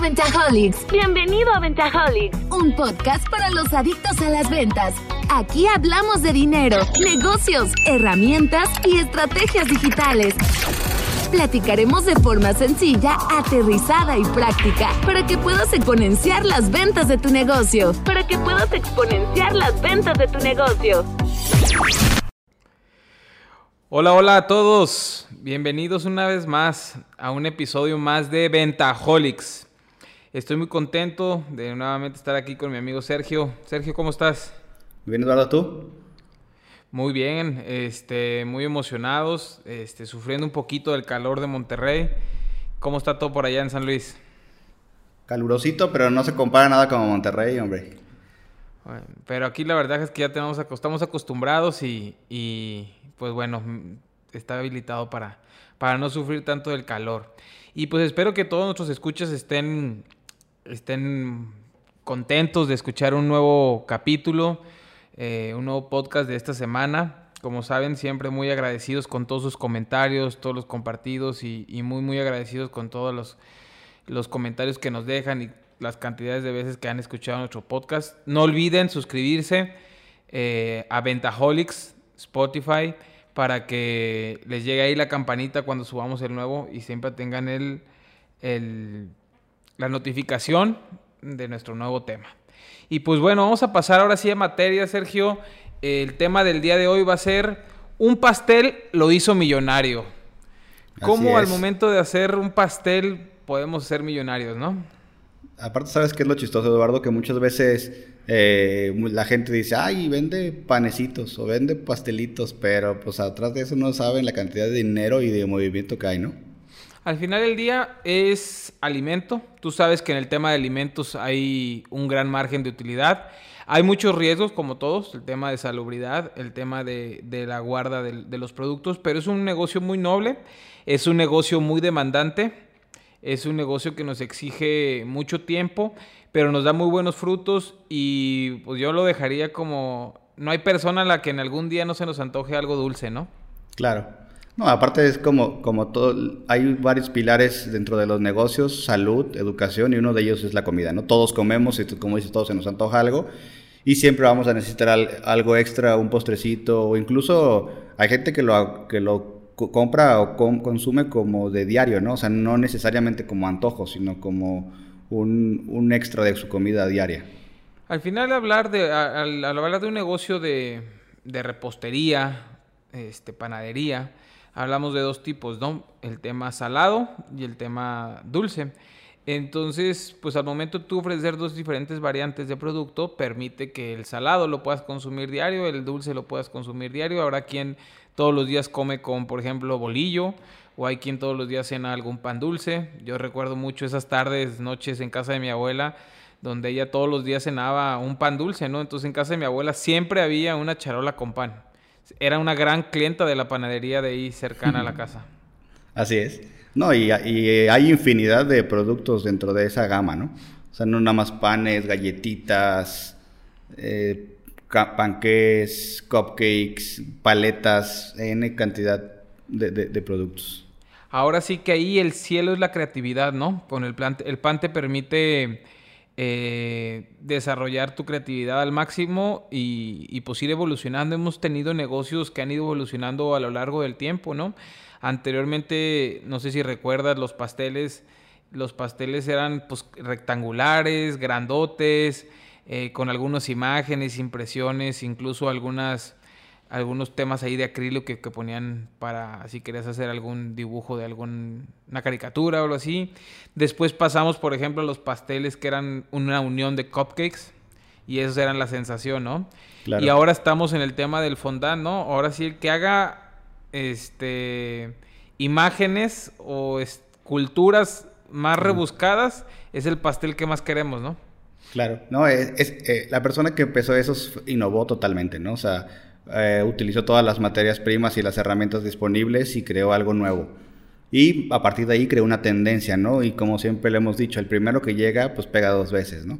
a Ventajolics. Bienvenido a Ventajolics. Un podcast para los adictos a las ventas. Aquí hablamos de dinero, negocios, herramientas y estrategias digitales. Platicaremos de forma sencilla, aterrizada y práctica para que puedas exponenciar las ventas de tu negocio. Para que puedas exponenciar las ventas de tu negocio. Hola, hola a todos. Bienvenidos una vez más a un episodio más de Ventajolics. Estoy muy contento de nuevamente estar aquí con mi amigo Sergio. Sergio, ¿cómo estás? Muy bien, Eduardo, ¿tú? Muy bien, este, muy emocionados, este, sufriendo un poquito del calor de Monterrey. ¿Cómo está todo por allá en San Luis? Calurosito, pero no se compara nada con Monterrey, hombre. pero aquí la verdad es que ya tenemos, estamos acostumbrados y, y pues bueno, está habilitado para, para no sufrir tanto del calor. Y pues espero que todos nuestros escuchas estén, estén contentos de escuchar un nuevo capítulo, eh, un nuevo podcast de esta semana. Como saben, siempre muy agradecidos con todos sus comentarios, todos los compartidos y, muy, muy agradecidos con todos los, los comentarios que nos dejan y las cantidades de veces que han escuchado nuestro podcast. No olviden suscribirse eh, a Ventaholics, Spotify para que les llegue ahí la campanita cuando subamos el nuevo y siempre tengan el, la notificación de nuestro nuevo tema. Y pues bueno, vamos a pasar ahora sí a materia, Sergio. El tema del día de hoy va a ser un pastel lo hizo millonario. ¿Cómo al momento de hacer un pastel podemos ser millonarios, no? Aparte, ¿sabes qué es lo chistoso, Eduardo? Que muchas veces eh, la gente dice, ay, vende panecitos o vende pastelitos, pero pues atrás de eso no saben la cantidad de dinero y de movimiento que hay, ¿no? Al final del día es alimento. Tú sabes que en el tema de alimentos hay un gran margen de utilidad. Hay muchos riesgos, como todos, el tema de salubridad, el tema de, la guarda de los productos, pero es un negocio muy noble, es un negocio muy demandante es un negocio que nos exige mucho tiempo, pero nos da muy buenos frutos y pues yo lo dejaría como... No hay persona a la que en algún día no se nos antoje algo dulce, ¿no? Claro. No, aparte es como, como todo, hay varios pilares dentro de los negocios, salud, educación, y uno de ellos es la comida, ¿no? Todos comemos y como dices, todos se nos antoja algo, y siempre vamos a necesitar algo extra, un postrecito, o incluso hay gente que lo, que lo compra o consume como de diario, ¿no? O sea, no necesariamente como antojo, sino como un, extra de su comida diaria. Al final hablar de, al, hablar de un negocio de, repostería, este, panadería, hablamos de dos tipos, ¿no? El tema salado y el tema dulce. Entonces, pues al momento tú ofrecer dos diferentes variantes de producto, permite que el salado lo puedas consumir diario, el dulce lo puedas consumir diario. Habrá quien todos los días come con, por ejemplo, bolillo, o hay quien todos los días cena algún pan dulce. Yo recuerdo mucho esas tardes, noches en casa de mi abuela, donde ella todos los días cenaba un pan dulce, ¿no? Entonces en casa de mi abuela siempre había una charola con pan. Era una gran clienta de la panadería de ahí cercana a la casa. Así es. No, y, hay infinidad de productos dentro de esa gama, ¿no? O sea, no nada más panes, galletitas, eh, panqués, cupcakes, paletas, N cantidad de, productos. Ahora sí que ahí el cielo es la creatividad, ¿no? Con el, plan, el pan te permite eh, desarrollar tu creatividad al máximo y, y pues ir evolucionando. Hemos tenido negocios que han ido evolucionando a lo largo del tiempo, ¿no? Anteriormente, no sé si recuerdas, los pasteles, los pasteles eran pues rectangulares, grandotes, eh, con algunas imágenes, impresiones, incluso algunas algunos temas ahí de acrílico que, ponían para si querías hacer algún dibujo de alguna caricatura o algo así. Después pasamos, por ejemplo, a los pasteles que eran una unión de cupcakes y esos eran la sensación, ¿no? Y ahora estamos en el tema del fondant, ¿no? Ahora sí el que haga este imágenes o esculturas más rebuscadas es el pastel que más queremos, ¿no? Claro, no, es, eh, la persona que empezó eso innovó totalmente, ¿no? O sea, eh, utilizó todas las materias primas y las herramientas disponibles y creó algo nuevo. Y a partir de ahí creó una tendencia, ¿no? Y como siempre le hemos dicho, el primero que llega, pues pega dos veces, ¿no?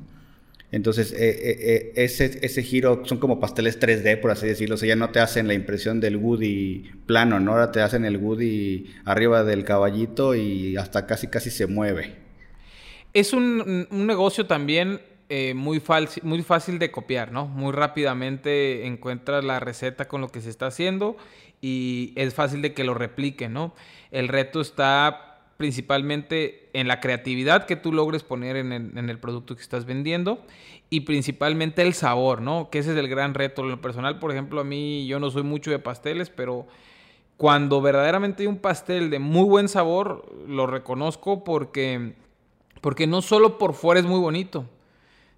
Entonces, eh, ese, ese giro son como pasteles 3D, por así decirlo. O sea, ya no te hacen la impresión del Woody plano, ¿no? Ahora te hacen el Woody arriba del caballito y hasta casi, casi se mueve. Es un, negocio también eh, muy, muy fácil de copiar, ¿no? Muy rápidamente encuentras la receta con lo que se está haciendo y es fácil de que lo repliquen, ¿no? El reto está principalmente en la creatividad que tú logres poner en el, producto que estás vendiendo y principalmente el sabor, ¿no? Que ese es el gran reto. En lo personal, por ejemplo, a mí yo no soy mucho de pasteles, pero cuando verdaderamente hay un pastel de muy buen sabor, lo reconozco porque, porque no solo por fuera es muy bonito,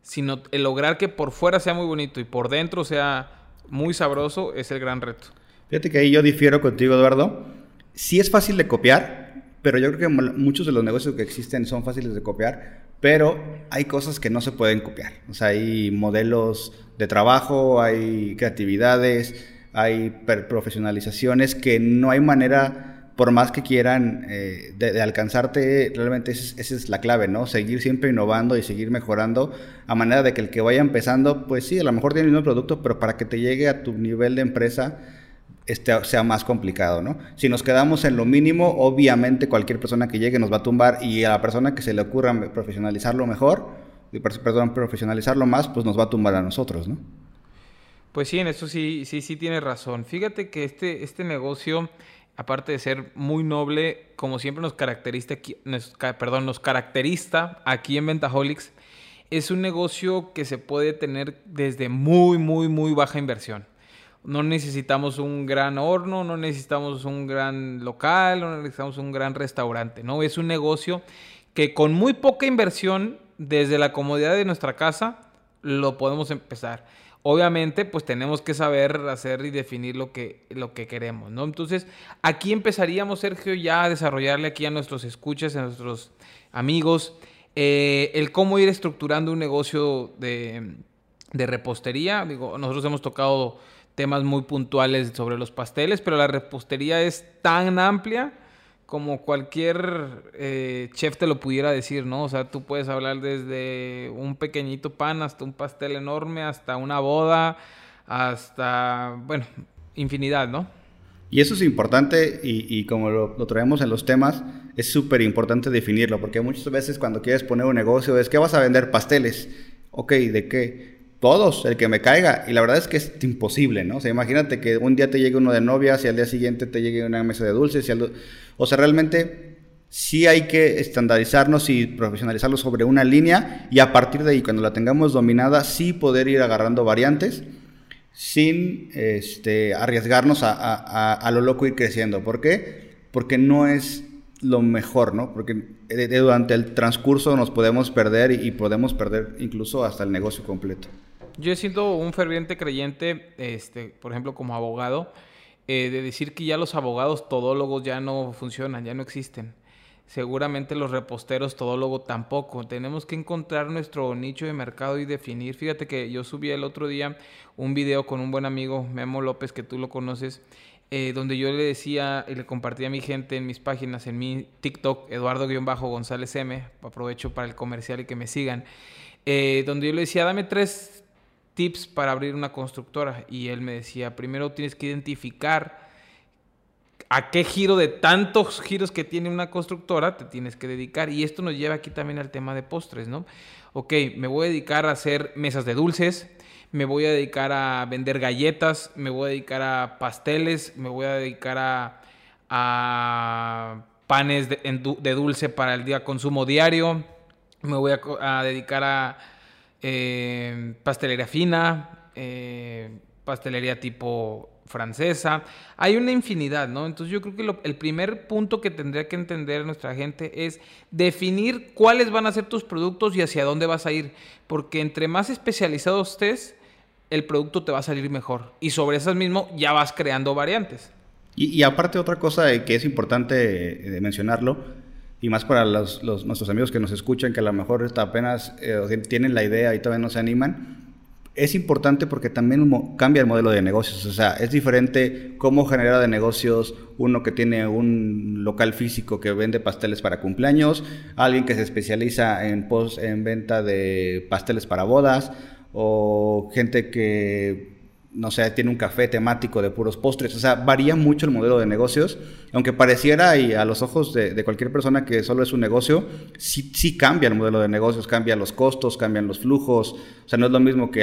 sino el lograr que por fuera sea muy bonito y por dentro sea muy sabroso es el gran reto. Fíjate que ahí yo difiero contigo, Eduardo. Sí es fácil de copiar, pero yo creo que muchos de los negocios que existen son fáciles de copiar, pero hay cosas que no se pueden copiar. O sea, hay modelos de trabajo, hay creatividades, hay profesionalizaciones que no hay manera, por más que quieran, eh, de, alcanzarte, realmente esa es, la clave, ¿no? Seguir siempre innovando y seguir mejorando a manera de que el que vaya empezando, pues sí, a lo mejor tiene el mismo producto, pero para que te llegue a tu nivel de empresa, este, sea más complicado, ¿no? Si nos quedamos en lo mínimo, obviamente cualquier persona que llegue nos va a tumbar y a la persona que se le ocurra profesionalizarlo mejor, perdón, profesionalizarlo más, pues nos va a tumbar a nosotros, ¿no? Pues sí, en eso sí, sí, sí tiene razón. Fíjate que este, este negocio, aparte de ser muy noble, como siempre nos caracteriza, aquí, perdón, nos caracteriza aquí en Ventaholics, es un negocio que se puede tener desde muy, muy, muy baja inversión. No necesitamos un gran horno, no necesitamos un gran local, no necesitamos un gran restaurante, ¿no? Es un negocio que con muy poca inversión, desde la comodidad de nuestra casa, lo podemos empezar. Obviamente, pues tenemos que saber hacer y definir lo que, lo que queremos, ¿no? Entonces, aquí empezaríamos, Sergio, ya a desarrollarle aquí a nuestros escuchas, a nuestros amigos, eh, el cómo ir estructurando un negocio de, de repostería. Digo, nosotros hemos tocado temas muy puntuales sobre los pasteles, pero la repostería es tan amplia como cualquier eh, chef te lo pudiera decir, ¿no? O sea, tú puedes hablar desde un pequeñito pan hasta un pastel enorme, hasta una boda, hasta, bueno, infinidad, ¿no? Y eso es importante y, como lo, lo, traemos en los temas, es súper importante definirlo, porque muchas veces cuando quieres poner un negocio es que vas a vender pasteles. Ok, ¿de qué? Todos, el que me caiga. Y la verdad es que es imposible, ¿no? O sea, imagínate que un día te llegue uno de novias y al día siguiente te llegue una mesa de dulces. Y O sea, realmente sí hay que estandarizarnos y profesionalizarlo sobre una línea y a partir de ahí, cuando la tengamos dominada, sí poder ir agarrando variantes sin este, arriesgarnos a, a, lo loco ir creciendo. ¿Por qué? Porque no es lo mejor, ¿no? Porque durante el transcurso nos podemos perder y podemos perder incluso hasta el negocio completo. Yo sido un ferviente creyente, este, por ejemplo, como abogado, eh, de decir que ya los abogados todólogos ya no funcionan, ya no existen. Seguramente los reposteros todólogos tampoco. Tenemos que encontrar nuestro nicho de mercado y definir. Fíjate que yo subí el otro día un video con un buen amigo, Memo López, que tú lo conoces, eh, donde yo le decía y le compartía a mi gente en mis páginas, en mi TikTok, Eduardo-González M, aprovecho para el comercial y que me sigan, eh, donde yo le decía, dame tres tips para abrir una constructora y él me decía, primero tienes que identificar a qué giro de tantos giros que tiene una constructora te tienes que dedicar y esto nos lleva aquí también al tema de postres, ¿no? Ok, me voy a dedicar a hacer mesas de dulces, me voy a dedicar a vender galletas, me voy a dedicar a pasteles, me voy a dedicar a, panes de, de, dulce para el día consumo diario, me voy a dedicar a eh, pastelería fina, eh, pastelería tipo francesa. Hay una infinidad, ¿no? Entonces yo creo que el primer punto que tendría que entender nuestra gente es definir cuáles van a ser tus productos y hacia dónde vas a ir. Porque entre más especializado estés, el producto te va a salir mejor. Y sobre esas mismo ya vas creando variantes. Y, aparte otra cosa que es importante mencionarlo, y más para los, nuestros amigos que nos escuchan, que a lo mejor apenas eh, tienen la idea y todavía no se animan, es importante porque también cambia el modelo de negocios. O sea, es diferente cómo genera de negocios uno que tiene un local físico que vende pasteles para cumpleaños, alguien que se especializa en, post, en venta de pasteles para bodas, o gente que, no sé, tiene un café temático de puros postres. O sea, varía mucho el modelo de negocios aunque pareciera y a los ojos de, cualquier persona que solo es un negocio, sí, sí cambia el modelo de negocios, cambian los costos, cambian los flujos. O sea, no es lo mismo que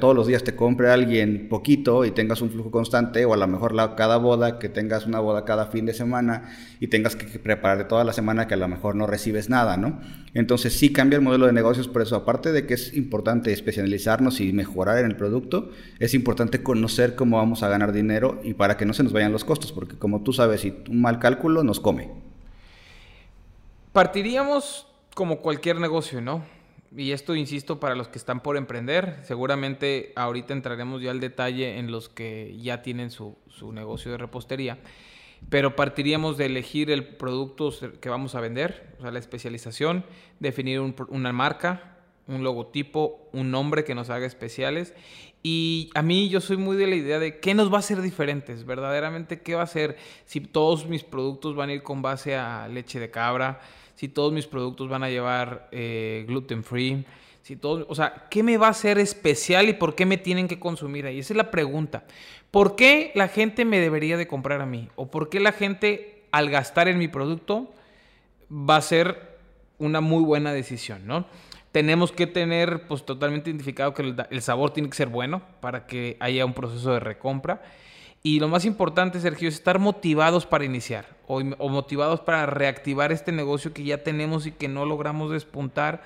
todos los días te compre alguien poquito y tengas un flujo constante, o a lo mejor la, cada boda, que tengas una boda cada fin de semana y tengas que preparar toda la semana que a lo mejor no recibes nada, ¿no? Entonces sí cambia el modelo de negocios, por eso aparte de que es importante especializarnos y mejorar en el producto, es importante conocer cómo vamos a ganar dinero y para que no se nos vayan los costos, porque como tú sabes, si un mal cálculo nos come. Partiríamos como cualquier negocio, ¿no? Y esto, insisto, para los que están por emprender, seguramente ahorita entraremos ya al detalle en los que ya tienen su, su negocio de repostería pero partiríamos de elegir el producto que vamos a vender, o sea, la especialización, definir una marca, un logotipo, un nombre que nos haga especiales. Y a mí yo soy muy de la idea de qué nos va a hacer diferentes, verdaderamente qué va a ser si todos mis productos van a ir con base a leche de cabra, si todos mis productos van a llevar eh, gluten free, si todos, o sea, ¿qué me va a hacer especial y por qué me tienen que consumir ahí? Esa es la pregunta. ¿Por qué la gente me debería de comprar a mí? ¿O por qué la gente al gastar en mi producto va a ser una muy buena decisión, ¿no? Tenemos que tener pues totalmente identificado que el, sabor tiene que ser bueno para que haya un proceso de recompra. Y lo más importante, Sergio, es estar motivados para iniciar o, o motivados para reactivar este negocio que ya tenemos y que no logramos despuntar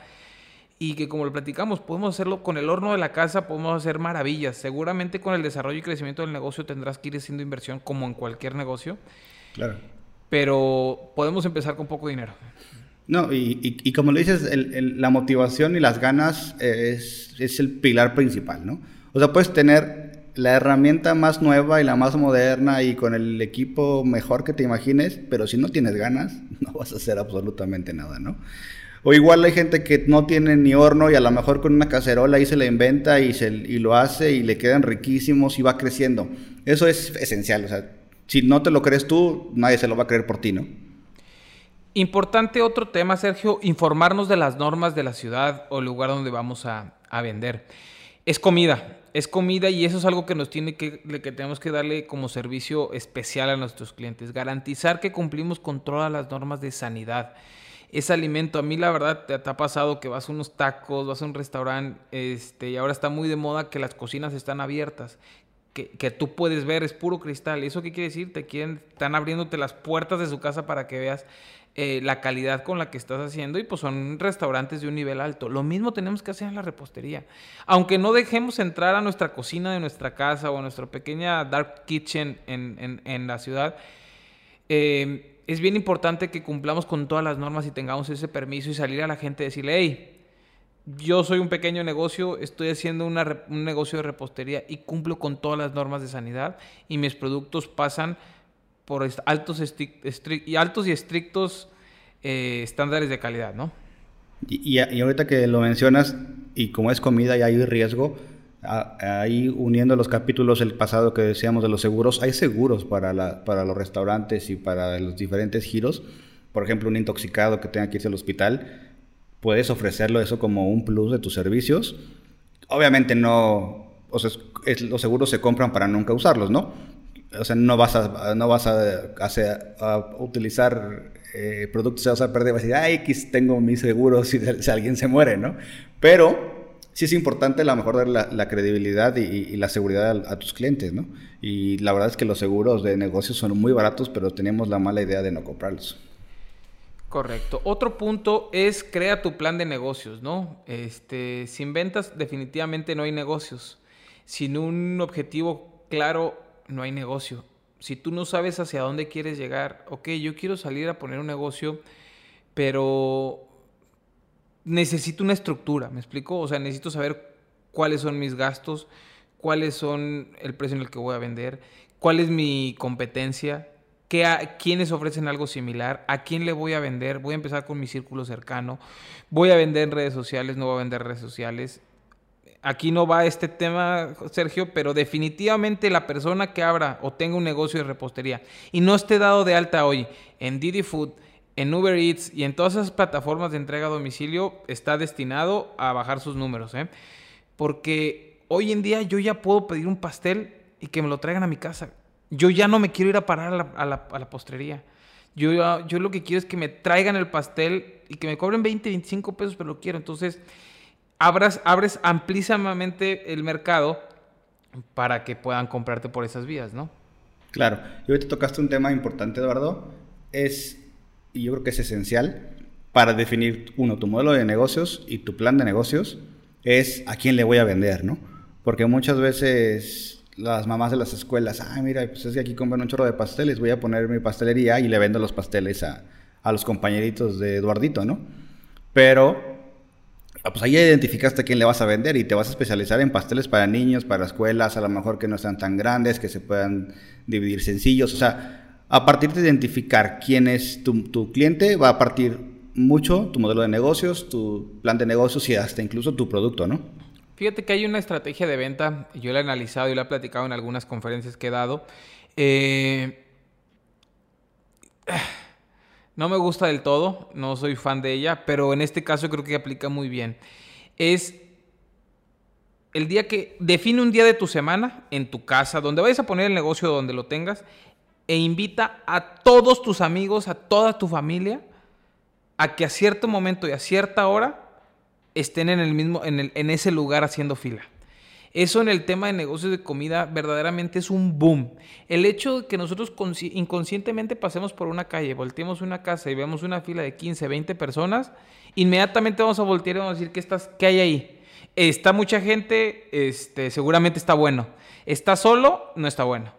y que como lo platicamos, podemos hacerlo con el horno de la casa, podemos hacer maravillas. Seguramente con el desarrollo y crecimiento del negocio tendrás que ir haciendo inversión como en cualquier negocio. Claro. Pero podemos empezar con poco dinero. No, y, como lo dices, la motivación y las ganas es, es el pilar principal, ¿no? O sea, puedes tener la herramienta más nueva y la más moderna y con el equipo mejor que te imagines, pero si no tienes ganas, no vas a hacer absolutamente nada, ¿no? O igual hay gente que no tiene ni horno y a lo mejor con una cacerola ahí se la inventa y, se, y lo hace y le quedan riquísimos y va creciendo. Eso es esencial. O sea, si no te lo crees tú, nadie se lo va a creer por ti, ¿no? Importante otro tema, Sergio, informarnos de las normas de la ciudad o lugar donde vamos a, a vender. Es comida, es comida y eso es algo que nos tiene que, que tenemos que darle como servicio especial a nuestros clientes. Garantizar que cumplimos con todas las normas de sanidad ese alimento. A mí la verdad te, ha pasado que vas a unos tacos, vas a un restaurante, este, y ahora está muy de moda que las cocinas están abiertas. Que, que, tú puedes ver, es puro cristal. ¿Eso qué quiere decir? Te quieren, están abriéndote las puertas de su casa para que veas eh, la calidad con la que estás haciendo y pues son restaurantes de un nivel alto. Lo mismo tenemos que hacer en la repostería. Aunque no dejemos entrar a nuestra cocina de nuestra casa o a nuestra pequeña dark kitchen en, en, la ciudad, eh, es bien importante que cumplamos con todas las normas y tengamos ese permiso y salir a la gente y decirle, hey, yo soy un pequeño negocio, estoy haciendo un negocio de repostería y cumplo con todas las normas de sanidad y mis productos pasan por altos, y, altos y estrictos eh, estándares de calidad, ¿no? Y, ahorita que lo mencionas, y como es comida y hay riesgo, ahí uniendo los capítulos el pasado que decíamos de los seguros, hay seguros para, para los restaurantes y para los diferentes giros. Por ejemplo, un intoxicado que tenga que irse al hospital, puedes ofrecerlo eso como un plus de tus servicios. Obviamente no, los seguros se compran para nunca usarlos, ¿no? O sea, no vas a, no vas a, a utilizar eh, productos, vas a perder, vas a decir, X, tengo mis seguros si, si alguien se muere, ¿no? Pero sí es importante a lo mejor dar la, credibilidad y, la seguridad a, tus clientes, ¿no? Y la verdad es que los seguros de negocios son muy baratos, pero tenemos la mala idea de no comprarlos. Correcto. Otro punto es crea tu plan de negocios, ¿no? Este, sin ventas definitivamente no hay negocios. Sin un objetivo claro no hay negocio. Si tú no sabes hacia dónde quieres llegar, ok, yo quiero salir a poner un negocio, pero necesito una estructura, ¿me explico? O sea, necesito saber cuáles son mis gastos, cuáles son el precio en el que voy a vender, cuál es mi competencia, qué a, quiénes ofrecen algo similar, a quién le voy a vender, voy a empezar con mi círculo cercano, voy a vender en redes sociales, no voy a vender en redes sociales. Aquí no va este tema, Sergio, pero definitivamente la persona que abra o tenga un negocio de repostería y no esté dado de alta hoy en Didi Food, en Uber Eats y en todas esas plataformas de entrega a domicilio está destinado a bajar sus números. ¿eh? Porque hoy en día yo ya puedo pedir un pastel y que me lo traigan a mi casa. Yo ya no me quiero ir a parar a la, a la, a la postrería. Yo, yo lo que quiero es que me traigan el pastel y que me cobren 20, 25 pesos, pero lo quiero. Entonces, abras, abres amplísimamente el mercado para que puedan comprarte por esas vías, ¿no? Claro. Y te tocaste un tema importante, Eduardo. Es, y yo creo que es esencial, para definir, uno, tu modelo de negocios y tu plan de negocios, es a quién le voy a vender, ¿no? Porque muchas veces las mamás de las escuelas, ah, mira, pues es que aquí compran un chorro de pasteles, voy a poner mi pastelería y le vendo los pasteles a, a los compañeritos de Eduardito, ¿no? Pero, pues ahí identificaste a quién le vas a vender y te vas a especializar en pasteles para niños, para escuelas, a lo mejor que no sean tan grandes, que se puedan dividir sencillos, o sea, a partir de identificar quién es tu, tu cliente, va a partir mucho tu modelo de negocios, tu plan de negocios y hasta incluso tu producto, ¿no? Fíjate que hay una estrategia de venta, yo la he analizado y la he platicado en algunas conferencias que he dado. Eh, no me gusta del todo, no soy fan de ella, pero en este caso creo que aplica muy bien. Es el día que define un día de tu semana en tu casa, donde vayas a poner el negocio donde lo tengas, e invita a todos tus amigos, a toda tu familia, a que a cierto momento y a cierta hora estén en, el mismo, en, el, en ese lugar haciendo fila. Eso en el tema de negocios de comida verdaderamente es un boom. El hecho de que nosotros inconscientemente pasemos por una calle, volteemos una casa y vemos una fila de 15, 20 personas, inmediatamente vamos a voltear y vamos a decir, ¿qué, estás, qué hay ahí? Está mucha gente, este, seguramente está bueno. Está solo, no está bueno.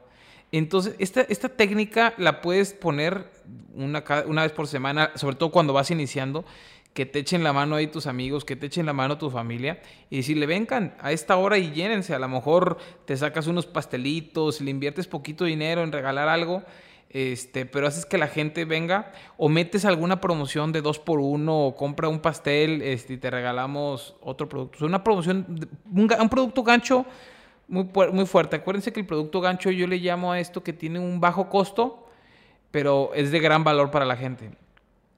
Entonces, esta, esta técnica la puedes poner una, una vez por semana, sobre todo cuando vas iniciando que te echen la mano ahí tus amigos, que te echen la mano tu familia y decirle, vengan a esta hora y llénense. A lo mejor te sacas unos pastelitos, le inviertes poquito dinero en regalar algo, este, pero haces que la gente venga o metes alguna promoción de dos por uno o compra un pastel este, y te regalamos otro producto. O una promoción, un, un producto gancho muy, muy fuerte. Acuérdense que el producto gancho yo le llamo a esto que tiene un bajo costo, pero es de gran valor para la gente.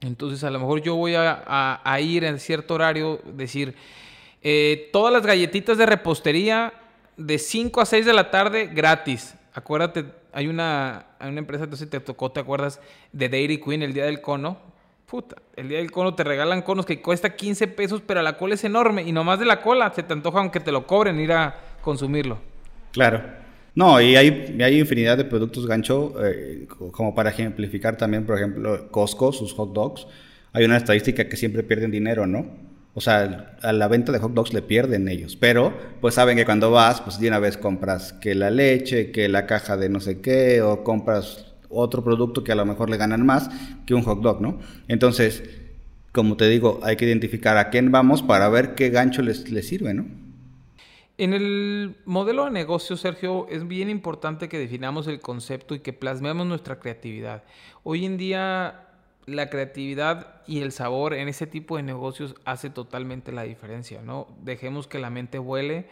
Entonces a lo mejor yo voy a, ir en cierto horario, decir, eh, todas las galletitas de repostería de 5 a 6 de la tarde gratis. Acuérdate, hay una, hay una empresa, entonces te tocó, ¿te acuerdas? De Dairy Queen, el día del cono. Puta, el día del cono te regalan conos que cuesta 15 pesos, pero la cola es enorme. Y nomás de la cola se te antoja aunque te lo cobren ir a consumirlo. Claro. No, y hay, infinidad de productos gancho, eh, como para ejemplificar también, por ejemplo, Costco, sus hot dogs. Hay una estadística que siempre pierden dinero, ¿no? O sea, a la venta de hot dogs le pierden ellos, pero pues saben que cuando vas, pues de una vez compras que la leche, que la caja de no sé qué, o compras otro producto que a lo mejor le ganan más que un hot dog, ¿no? Entonces, como te digo, hay que identificar a quién vamos para ver qué gancho les, les sirve, ¿no? En el modelo de negocio, Sergio, es bien importante que definamos el concepto y que plasmemos nuestra creatividad. Hoy en día la creatividad y el sabor en ese tipo de negocios hace totalmente la diferencia, ¿no? Dejemos que la mente vuele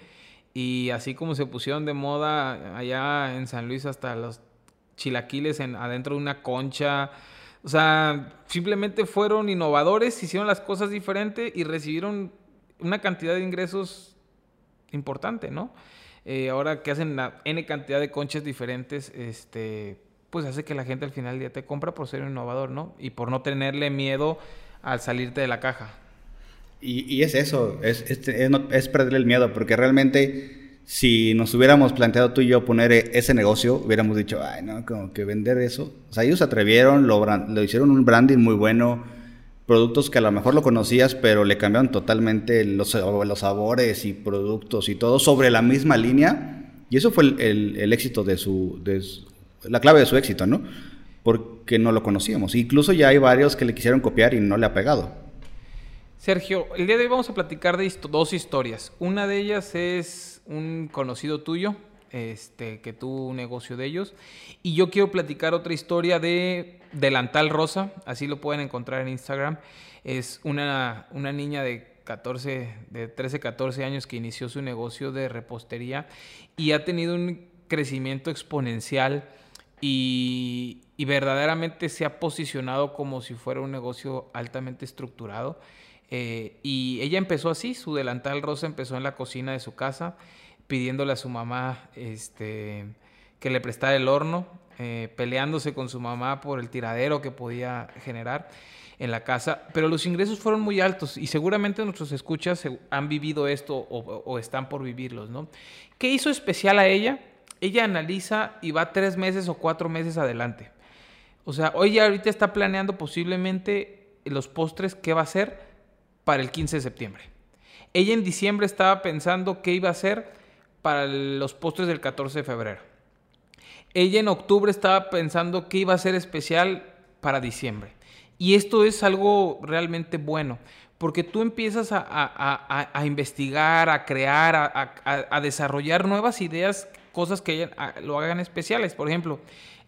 y así como se pusieron de moda allá en San Luis hasta los chilaquiles en, adentro de una concha, o sea, simplemente fueron innovadores, hicieron las cosas diferentes y recibieron una cantidad de ingresos importante, ¿no? Eh, ahora que hacen la N cantidad de conchas diferentes, este, pues hace que la gente al final del día te compra por ser innovador, ¿no? Y por no tenerle miedo al salirte de la caja. Y, es eso, es, es, es, perder el miedo, porque realmente si nos hubiéramos planteado tú y yo poner ese negocio, hubiéramos dicho, ay, no, como que vender eso. O sea, ellos se atrevieron, lo, lo hicieron un branding muy bueno, productos que a lo mejor lo conocías, pero le cambiaron totalmente los, los sabores y productos y todo sobre la misma línea. Y eso fue el, el, éxito de su, de la clave de su éxito, ¿no? Porque no lo conocíamos. Incluso ya hay varios que le quisieron copiar y no le ha pegado. Sergio, el día de hoy vamos a platicar de dos historias. Una de ellas es un conocido tuyo, este, que tuvo un negocio de ellos. Y yo quiero platicar otra historia de Delantal Rosa, así lo pueden encontrar en Instagram. Es una, una niña de 14, de 13, 14 años que inició su negocio de repostería y ha tenido un crecimiento exponencial y, verdaderamente se ha posicionado como si fuera un negocio altamente estructurado. Eh, y ella empezó así, su delantal rosa empezó en la cocina de su casa pidiéndole a su mamá este, que le prestara el horno, eh, peleándose con su mamá por el tiradero que podía generar en la casa, pero los ingresos fueron muy altos y seguramente nuestros escuchas han vivido esto o, están por vivirlos, ¿no? ¿Qué hizo especial a ella? Ella analiza y va tres meses o cuatro meses adelante. O sea, hoy ya ahorita está planeando posiblemente los postres que va a hacer para el 15 de septiembre. Ella en diciembre estaba pensando qué iba a hacer para los postres del 14 de febrero. Ella en octubre estaba pensando qué iba a ser especial para diciembre. Y esto es algo realmente bueno, porque tú empiezas a, investigar, a crear, a, desarrollar nuevas ideas, cosas que lo hagan especiales. Por ejemplo,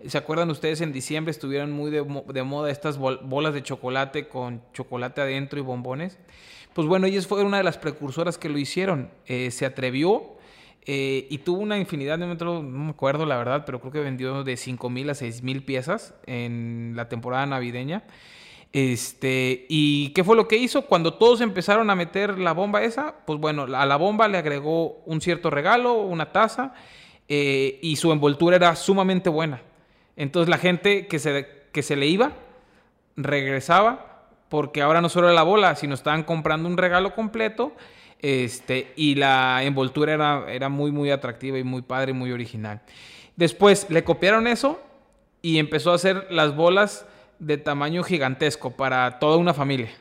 ¿se acuerdan ustedes en diciembre estuvieron muy de, moda estas bolas de chocolate con chocolate adentro y bombones? Pues bueno, ella fue una de las precursoras que lo hicieron. Eh, se atrevió eh, y tuvo una infinidad de metros, no me acuerdo la verdad, pero creo que vendió de 5 mil a 6 mil piezas en la temporada navideña. Este, ¿y qué fue lo que hizo? Cuando todos empezaron a meter la bomba esa, pues bueno, a la bomba le agregó un cierto regalo, una taza, eh, y su envoltura era sumamente buena. Entonces la gente que se, que se le iba, regresaba, porque ahora no solo era la bola, sino estaban comprando un regalo completo, este, y la envoltura era, muy, muy atractiva y muy padre, muy original. Después le copiaron eso y empezó a hacer las bolas de tamaño gigantesco para toda una familia.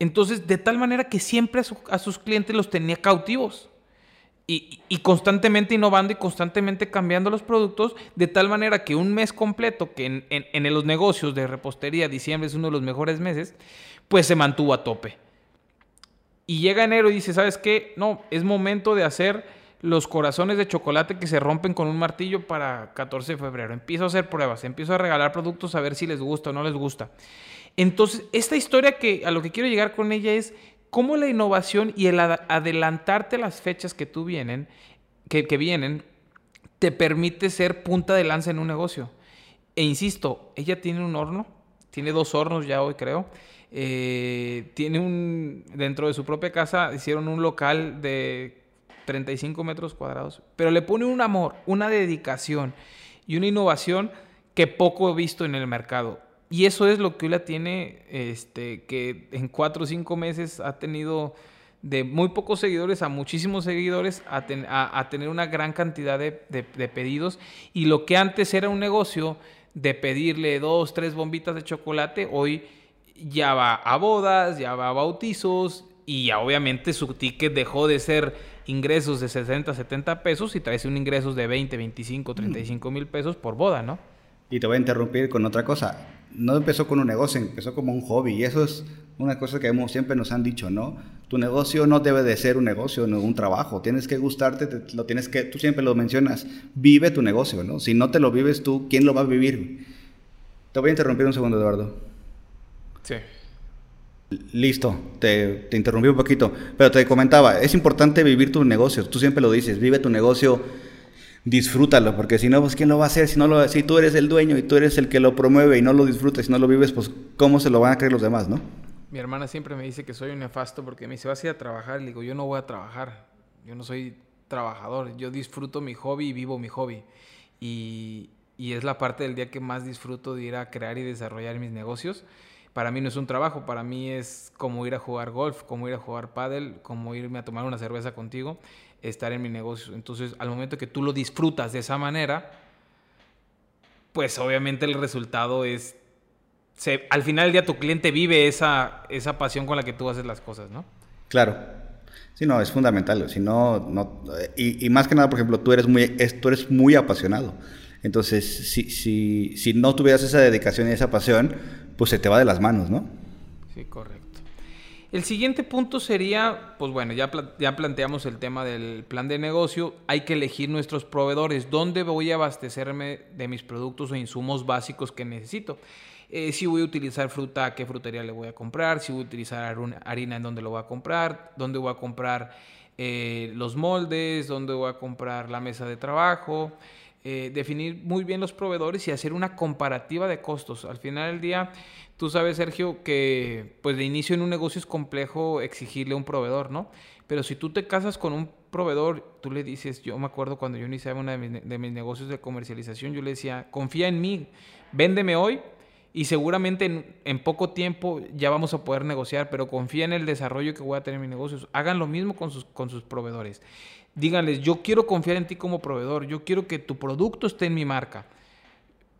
Entonces, de tal manera que siempre a, sus clientes los tenía cautivos. Y, constantemente innovando y constantemente cambiando los productos, de tal manera que un mes completo, que en, los negocios de repostería, diciembre es uno de los mejores meses, pues se mantuvo a tope. Y llega enero y dice, ¿sabes qué? No, es momento de hacer los corazones de chocolate que se rompen con un martillo para 14 de febrero. Empiezo a hacer pruebas, empiezo a regalar productos a ver si les gusta o no les gusta. Entonces, esta historia que a lo que quiero llegar con ella es cómo la innovación y el adelantarte las fechas que tú vienen, que, vienen, te permite ser punta de lanza en un negocio. E insisto, ella tiene un horno, tiene dos hornos ya hoy creo. Eh, tiene un, dentro de su propia casa, hicieron un local de 35 metros cuadrados, pero le pone un amor, una dedicación y una innovación que poco he visto en el mercado. Y eso es lo que hoy la tiene, este, que en cuatro o cinco meses ha tenido de muy pocos seguidores a muchísimos seguidores, a, tener una gran cantidad de, pedidos. Y lo que antes era un negocio de pedirle dos, tres bombitas de chocolate, hoy ya va a bodas, ya va a bautizos y ya obviamente su ticket dejó de ser ingresos de 60, 70 pesos y traes un ingresos de 20, 25, 35 mil pesos por boda, ¿no? Y te voy a interrumpir con otra cosa. No empezó con un negocio, empezó como un hobby. Y eso es una cosa que hemos, siempre nos han dicho, ¿no? Tu negocio no debe de ser un negocio, no un trabajo. Tienes que gustarte, lo tienes que, tú siempre lo mencionas, vive tu negocio, ¿no? Si no te lo vives tú, ¿quién lo va a vivir? Te voy a interrumpir un segundo, Eduardo. Sí. Listo, te, interrumpí un poquito, pero te comentaba, es importante vivir tu negocio, tú siempre lo dices, vive tu negocio, disfrútalo, porque si no, pues ¿quién lo va a hacer? Si, no lo, si tú eres el dueño y tú eres el que lo promueve y no lo disfrutas, si no lo vives, pues ¿cómo se lo van a creer los demás, no? Mi hermana siempre me dice que soy un nefasto porque me dice, vas a ir a trabajar, y le digo, yo no voy a trabajar, yo no soy trabajador, yo disfruto mi hobby y vivo mi hobby. Y, y es la parte del día que más disfruto de ir a crear y desarrollar mis negocios para mí no es un trabajo, para mí es como ir a jugar golf, como ir a jugar pádel, como irme a tomar una cerveza contigo, estar en mi negocio. Entonces, al momento que tú lo disfrutas de esa manera, pues obviamente el resultado es, al final del día tu cliente vive esa, esa pasión con la que tú haces las cosas, ¿no? Claro. Sí, no, es fundamental. Si no, y, más que nada, por ejemplo, tú eres muy, tú eres muy apasionado. Entonces, si, si, si no tuvieras esa dedicación y esa pasión, pues se te va de las manos, ¿no? Sí, correcto. El siguiente punto sería, pues bueno, ya, ya planteamos el tema del plan de negocio, hay que elegir nuestros proveedores, dónde voy a abastecerme de mis productos o insumos básicos que necesito. Eh, si voy a utilizar fruta, ¿a qué frutería le voy a comprar? Si voy a utilizar harina, ¿en dónde lo voy a comprar? ¿Dónde voy a comprar eh, los moldes? ¿Dónde voy a comprar la mesa de trabajo? Eh, definir muy bien los proveedores y hacer una comparativa de costos. Al final del día, tú sabes, Sergio, que pues de inicio en un negocio es complejo exigirle a un proveedor, ¿no? Pero si tú te casas con un proveedor, tú le dices, yo me acuerdo cuando yo iniciaba uno de mis, de negocios de comercialización, yo le decía, confía en mí, véndeme hoy y seguramente en, poco tiempo ya vamos a poder negociar, pero confía en el desarrollo que voy a tener en mis negocios. Hagan lo mismo con sus, con sus proveedores. Díganles, yo quiero confiar en ti como proveedor, yo quiero que tu producto esté en mi marca,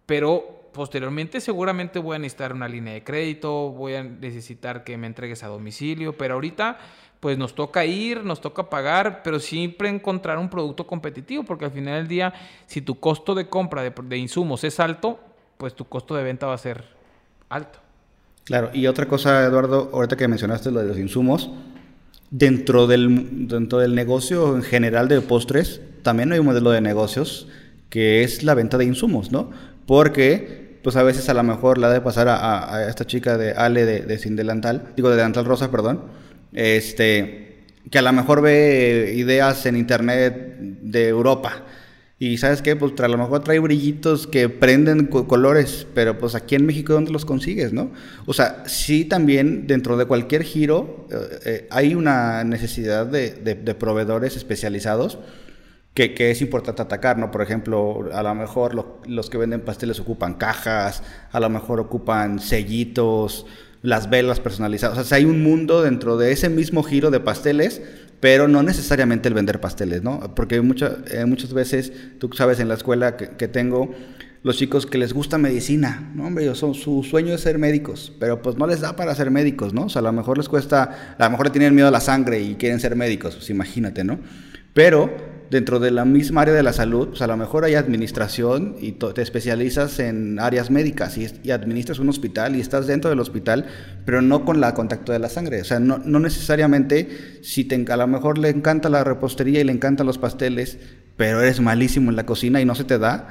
pero posteriormente seguramente voy a necesitar una línea de crédito, voy a necesitar que me entregues a domicilio, pero ahorita pues nos toca ir, nos toca pagar, pero siempre encontrar un producto competitivo, porque al final del día, si tu costo de compra de, insumos es alto, pues tu costo de venta va a ser alto. Claro, y otra cosa, Eduardo, ahorita que mencionaste lo de los insumos, dentro del, dentro del negocio en general de postres, también hay un modelo de negocios que es la venta de insumos, ¿no? Porque, pues a veces a lo mejor la de pasar a, esta chica de Ale de, de, Sin Delantal, digo de Delantal Rosa, perdón, este, que a lo mejor ve ideas en internet de Europa y sabes qué, pues a lo mejor trae brillitos que prenden colores, pero pues aquí en México, ¿dónde los consigues, no? O sea, sí también dentro de cualquier giro eh, eh, hay una necesidad de, proveedores especializados que, que, es importante atacar, ¿no? Por ejemplo, a lo mejor los que venden pasteles ocupan cajas, a lo mejor ocupan sellitos, las velas personalizadas. O sea, hay un mundo dentro de ese mismo giro de pasteles pero no necesariamente el vender pasteles, ¿no? Porque muchas eh, muchas veces, tú sabes, en la escuela que, tengo, los chicos que les gusta medicina, ¿no? Hombre, son, su sueño es ser médicos, pero pues no les da para ser médicos, ¿no? O sea, a lo mejor les cuesta, a lo mejor le tienen miedo a la sangre y quieren ser médicos, pues imagínate, ¿no? Pero dentro de la misma área de la salud, pues a lo mejor hay administración y te especializas en áreas médicas y, administras un hospital y estás dentro del hospital, pero no con la contacto de la sangre. O sea, no, necesariamente si te, a lo mejor le encanta la repostería y le encantan los pasteles, pero eres malísimo en la cocina y no se te da.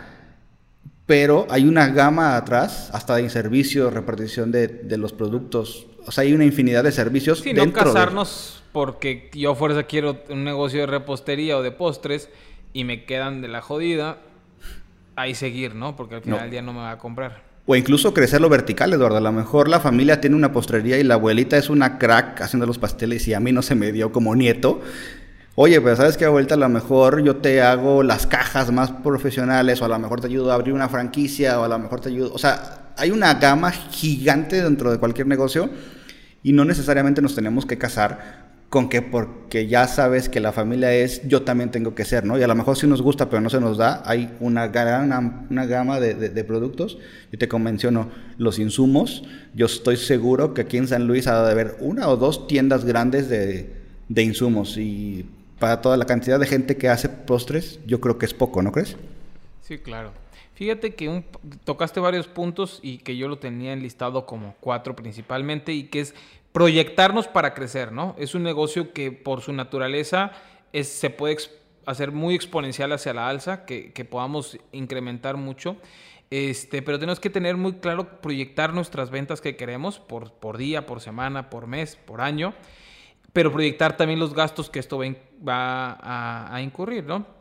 Pero hay una gama atrás, hasta de servicio, repartición de, los productos. O sea, hay una infinidad de servicios. Sí, no casarnos porque yo fuerza quiero un negocio de repostería o de postres y me quedan de la jodida, ahí seguir, ¿no? Porque al final del día no me va a comprar. O incluso crecerlo vertical, Eduardo. A lo mejor la familia tiene una postrería y la abuelita es una crack haciendo los pasteles y a mí no se me dio como nieto. Oye, pero sabes que abuelita, a lo mejor yo te hago las cajas más profesionales, o a lo mejor te ayudo a abrir una franquicia, o a lo mejor te ayudo. O sea, hay una gama gigante dentro de cualquier negocio y no necesariamente nos tenemos que casar con que porque ya sabes que la familia es, yo también tengo que ser, ¿no? Y a lo mejor sí nos gusta, pero no se nos da. Hay una gran una gama de, de, productos. Yo te convenciono los insumos. Yo estoy seguro que aquí en San Luis ha de haber una o dos tiendas grandes de, de insumos. Y para toda la cantidad de gente que hace postres, yo creo que es poco, ¿no crees? Sí, claro. Fíjate que tocaste varios puntos y que yo lo tenía enlistado como cuatro principalmente y que es proyectarnos para crecer, ¿no? Es un negocio que por su naturaleza se puede hacer muy exponencial hacia la alza, que, podamos incrementar mucho. Este, pero tenemos que tener muy claro proyectar nuestras ventas que queremos por, por día, por semana, por mes, por año, pero proyectar también los gastos que esto va, a, a incurrir, ¿no?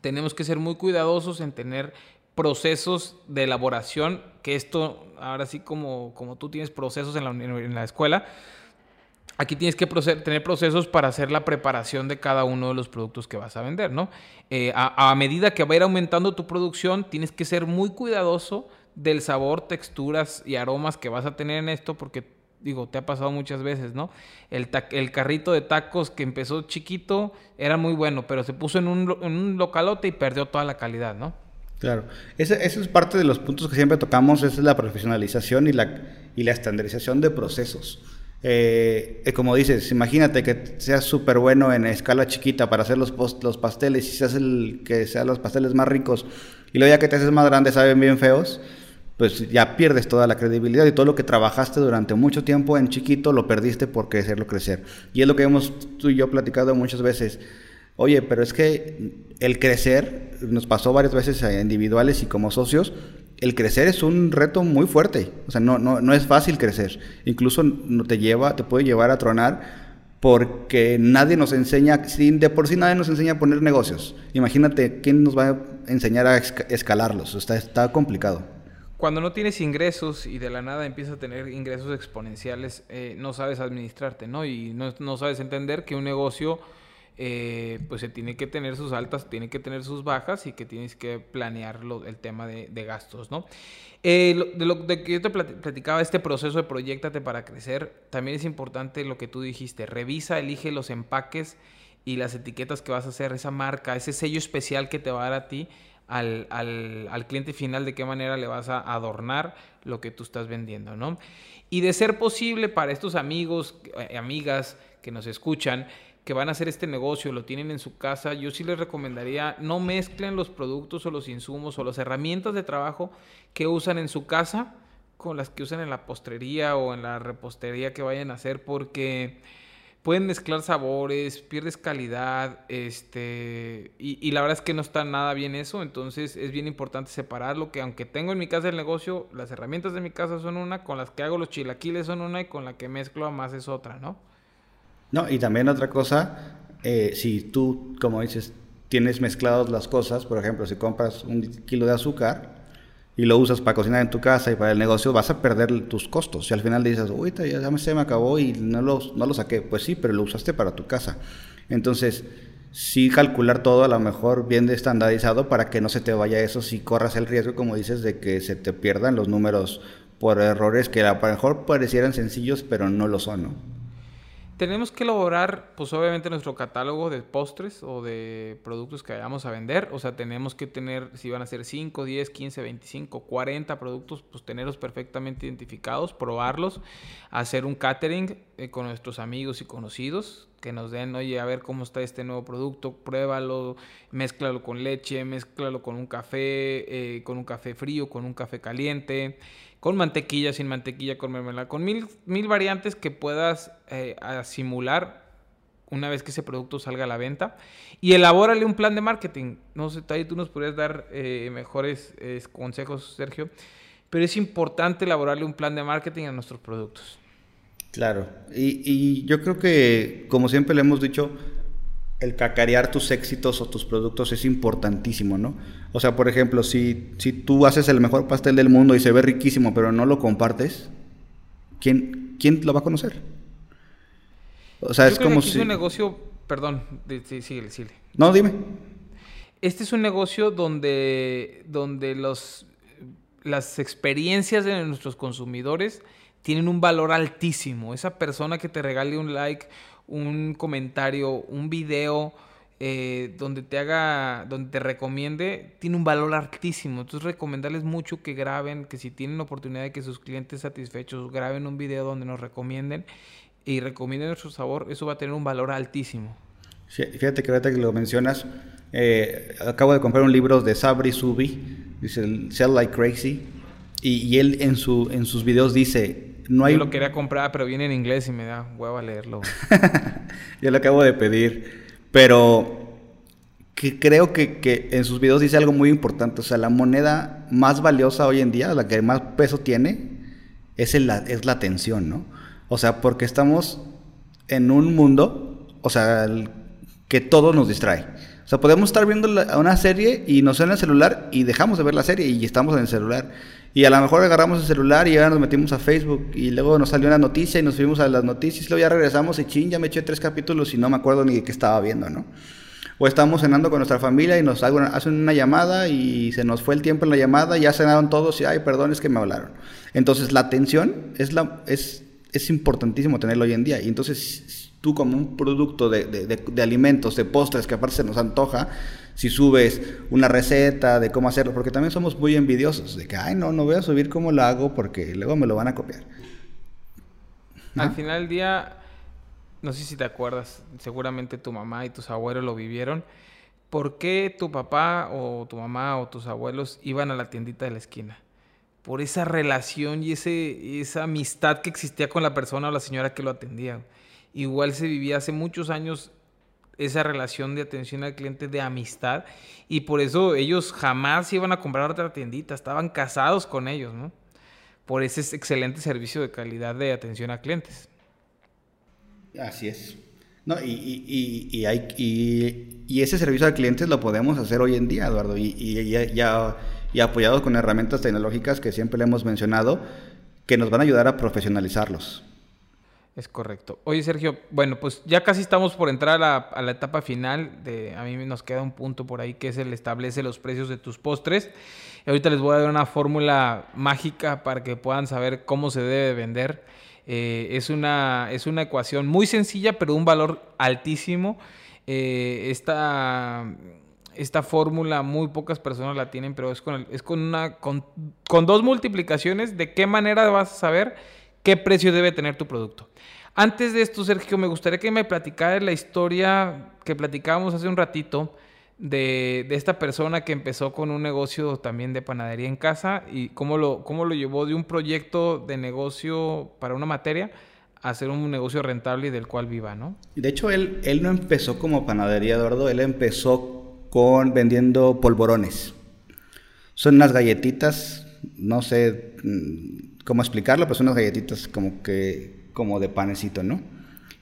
Tenemos que ser muy cuidadosos en tener procesos de elaboración, que esto, ahora sí como, como tú tienes procesos en la, en la escuela, aquí tienes que tener procesos para hacer la preparación de cada uno de los productos que vas a vender, ¿no? Eh, a, medida que va a ir aumentando tu producción, tienes que ser muy cuidadoso del sabor, texturas y aromas que vas a tener en esto, porque, digo, te ha pasado muchas veces, ¿no? El, el carrito de tacos que empezó chiquito era muy bueno, pero se puso en un, en un localote y perdió toda la calidad, ¿no? Claro, ese, es parte de los puntos que siempre tocamos, es la profesionalización y la, y la estandarización de procesos. Eh, eh, como dices, imagínate que seas súper bueno en escala chiquita para hacer los, los pasteles y seas el que sean los pasteles más ricos y luego ya que te haces más grande saben bien feos, pues ya pierdes toda la credibilidad y todo lo que trabajaste durante mucho tiempo en chiquito lo perdiste por hacerlo crecer. Y es lo que hemos tú y yo platicado muchas veces. Oye, pero es que el crecer, nos pasó varias veces a individuales y como socios, el crecer es un reto muy fuerte. O sea, no, no, no es fácil crecer. Incluso no te lleva, te puede llevar a tronar porque nadie nos enseña, de por sí nadie nos enseña a poner negocios. Imagínate quién nos va a enseñar a escalarlos. Está, está complicado. Cuando no tienes ingresos y de la nada empiezas a tener ingresos exponenciales, eh, no sabes administrarte, ¿no? Y no, no sabes entender que un negocio eh, pues se tiene que tener sus altas, tiene que tener sus bajas y que tienes que planear el tema de, gastos, ¿no? Eh, de lo que yo te platicaba, este proceso de proyectate para crecer, también es importante lo que tú dijiste, revisa, elige los empaques y las etiquetas que vas a hacer, esa marca, ese sello especial que te va a dar a ti al, al, cliente final, de qué manera le vas a adornar lo que tú estás vendiendo, ¿no? Y de ser posible para estos amigos, eh, amigas que nos escuchan, que van a hacer este negocio, lo tienen en su casa, yo sí les recomendaría no mezclen los productos o los insumos o las herramientas de trabajo que usan en su casa con las que usan en la postrería o en la repostería que vayan a hacer porque pueden mezclar sabores, pierdes calidad, este, y, y, la verdad es que no está nada bien eso, entonces es bien importante separarlo, que aunque tengo en mi casa el negocio, las herramientas de mi casa son una, con las que hago los chilaquiles son una y con la que mezclo más es otra, ¿no? No, y también otra cosa, eh, si tú, como dices, tienes mezcladas las cosas, por ejemplo, si compras un kilo de azúcar y lo usas para cocinar en tu casa y para el negocio, vas a perder tus costos. Si al final dices, uy, ya, se me acabó y no lo, no lo saqué, pues sí, pero lo usaste para tu casa. Entonces, sí calcular todo a lo mejor bien estandarizado para que no se te vaya eso si corras el riesgo, como dices, de que se te pierdan los números por errores que a lo mejor parecieran sencillos, pero no lo son, ¿no? Tenemos que elaborar, pues obviamente, nuestro catálogo de postres o de productos que vayamos a vender. O sea, tenemos que tener, si van a ser 5, 10, 15, 25, 40 productos, pues tenerlos perfectamente identificados, probarlos, hacer un catering eh, con nuestros amigos y conocidos, que nos den, oye, a ver cómo está este nuevo producto, pruébalo, mézclalo con leche, mézclalo con un café, eh, con un café frío, con un café caliente con mantequilla, sin mantequilla, con mermelada, con mil, mil variantes que puedas eh, simular una vez que ese producto salga a la venta. Y elabórale un plan de marketing. No sé, ahí tú nos podrías dar eh, mejores eh, consejos, Sergio. Pero es importante elaborarle un plan de marketing a nuestros productos. Claro. Y, y yo creo que, como siempre le hemos dicho, el cacarear tus éxitos o tus productos es importantísimo, ¿no? O sea, por ejemplo, si, si tú haces el mejor pastel del mundo y se ve riquísimo, pero no lo compartes, ¿quién, quién lo va a conocer? O sea, es como si... Es un negocio, perdón, sí, sigue, sigue. No, dime. Este es un negocio donde, donde los, las experiencias de nuestros consumidores tienen un valor altísimo. Esa persona que te regale un like un comentario, un video eh, donde te haga, donde te recomiende, tiene un valor altísimo. Entonces recomendarles mucho que graben, que si tienen la oportunidad de que sus clientes satisfechos graben un video donde nos recomienden y recomienden nuestro sabor, eso va a tener un valor altísimo. Fíjate que ahorita que lo mencionas, eh, acabo de comprar un libro de Sabri Subi, dice Sell Like Crazy, y, y él en, su, en sus videos dice, yo lo quería comprar, pero viene en inglés y me da huevo a leerlo. Yo lo acabo de pedir. Pero que creo que, en sus videos dice algo muy importante. O sea, la moneda más valiosa hoy en día, la que más peso tiene, es, es la atención, ¿no? O sea, porque estamos en un mundo, o sea, que todo nos distrae. O sea, podemos estar viendo una serie y nos suena el celular y dejamos de ver la serie y estamos en el celular. Y a lo mejor agarramos el celular y ahora nos metimos a Facebook y luego nos salió una noticia y nos fuimos a las noticias y luego ya regresamos y ching, ya me eché tres capítulos y no me acuerdo ni qué estaba viendo, ¿no? O estamos cenando con nuestra familia y nos hacen una llamada y se nos fue el tiempo en la llamada y ya cenaron todos y, ay, perdón, es que me hablaron. Entonces la atención es, la, es, es importantísimo tenerlo hoy en día. Y entonces tú como un producto de, de, de alimentos, de postres que aparte se nos antoja, si subes una receta de cómo hacerlo, porque también somos muy envidiosos, de que, ay, no, no voy a subir cómo lo hago porque luego me lo van a copiar. Al final del día, no sé si te acuerdas, seguramente tu mamá y tus abuelos lo vivieron. ¿Por qué tu papá o tu mamá o tus abuelos iban a la tiendita de la esquina? Por esa relación y ese, esa amistad que existía con la persona o la señora que lo atendía. Igual se vivía hace muchos años esa relación de atención al cliente de amistad y por eso ellos jamás iban a comprar otra tiendita, estaban casados con ellos, ¿no? Por ese excelente servicio de calidad de atención a clientes. Así es. No, y, y, hay, y, ese servicio a clientes lo podemos hacer hoy en día, Eduardo, y, ya, y apoyados con herramientas tecnológicas que siempre le hemos mencionado, que nos van a ayudar a profesionalizarlos. Es correcto. Oye, Sergio, bueno, pues ya casi estamos por entrar a la, etapa final. A mí nos queda un punto por ahí que es el establece los precios de tus postres. Ahorita les voy a dar una fórmula mágica para que puedan saber cómo se debe vender. Eh, es, una, es una ecuación muy sencilla, pero de un valor altísimo. Eh, esta, esta fórmula muy pocas personas la tienen, pero es con, es con, una, con, con dos multiplicaciones de qué manera vas a saber qué precio debe tener tu producto. Antes de esto, Sergio, me gustaría que me platicaras la historia que platicábamos hace un ratito de, esta persona que empezó con un negocio también de panadería en casa y cómo lo, cómo lo llevó de un proyecto de negocio para una materia a hacer un negocio rentable y del cual viva, ¿no? De hecho, él, él no empezó como panadería, Eduardo, él empezó con vendiendo polvorones. Son unas galletitas, no sé mm, cómo explicarlo, son unas galletitas como que como de panecito, ¿no?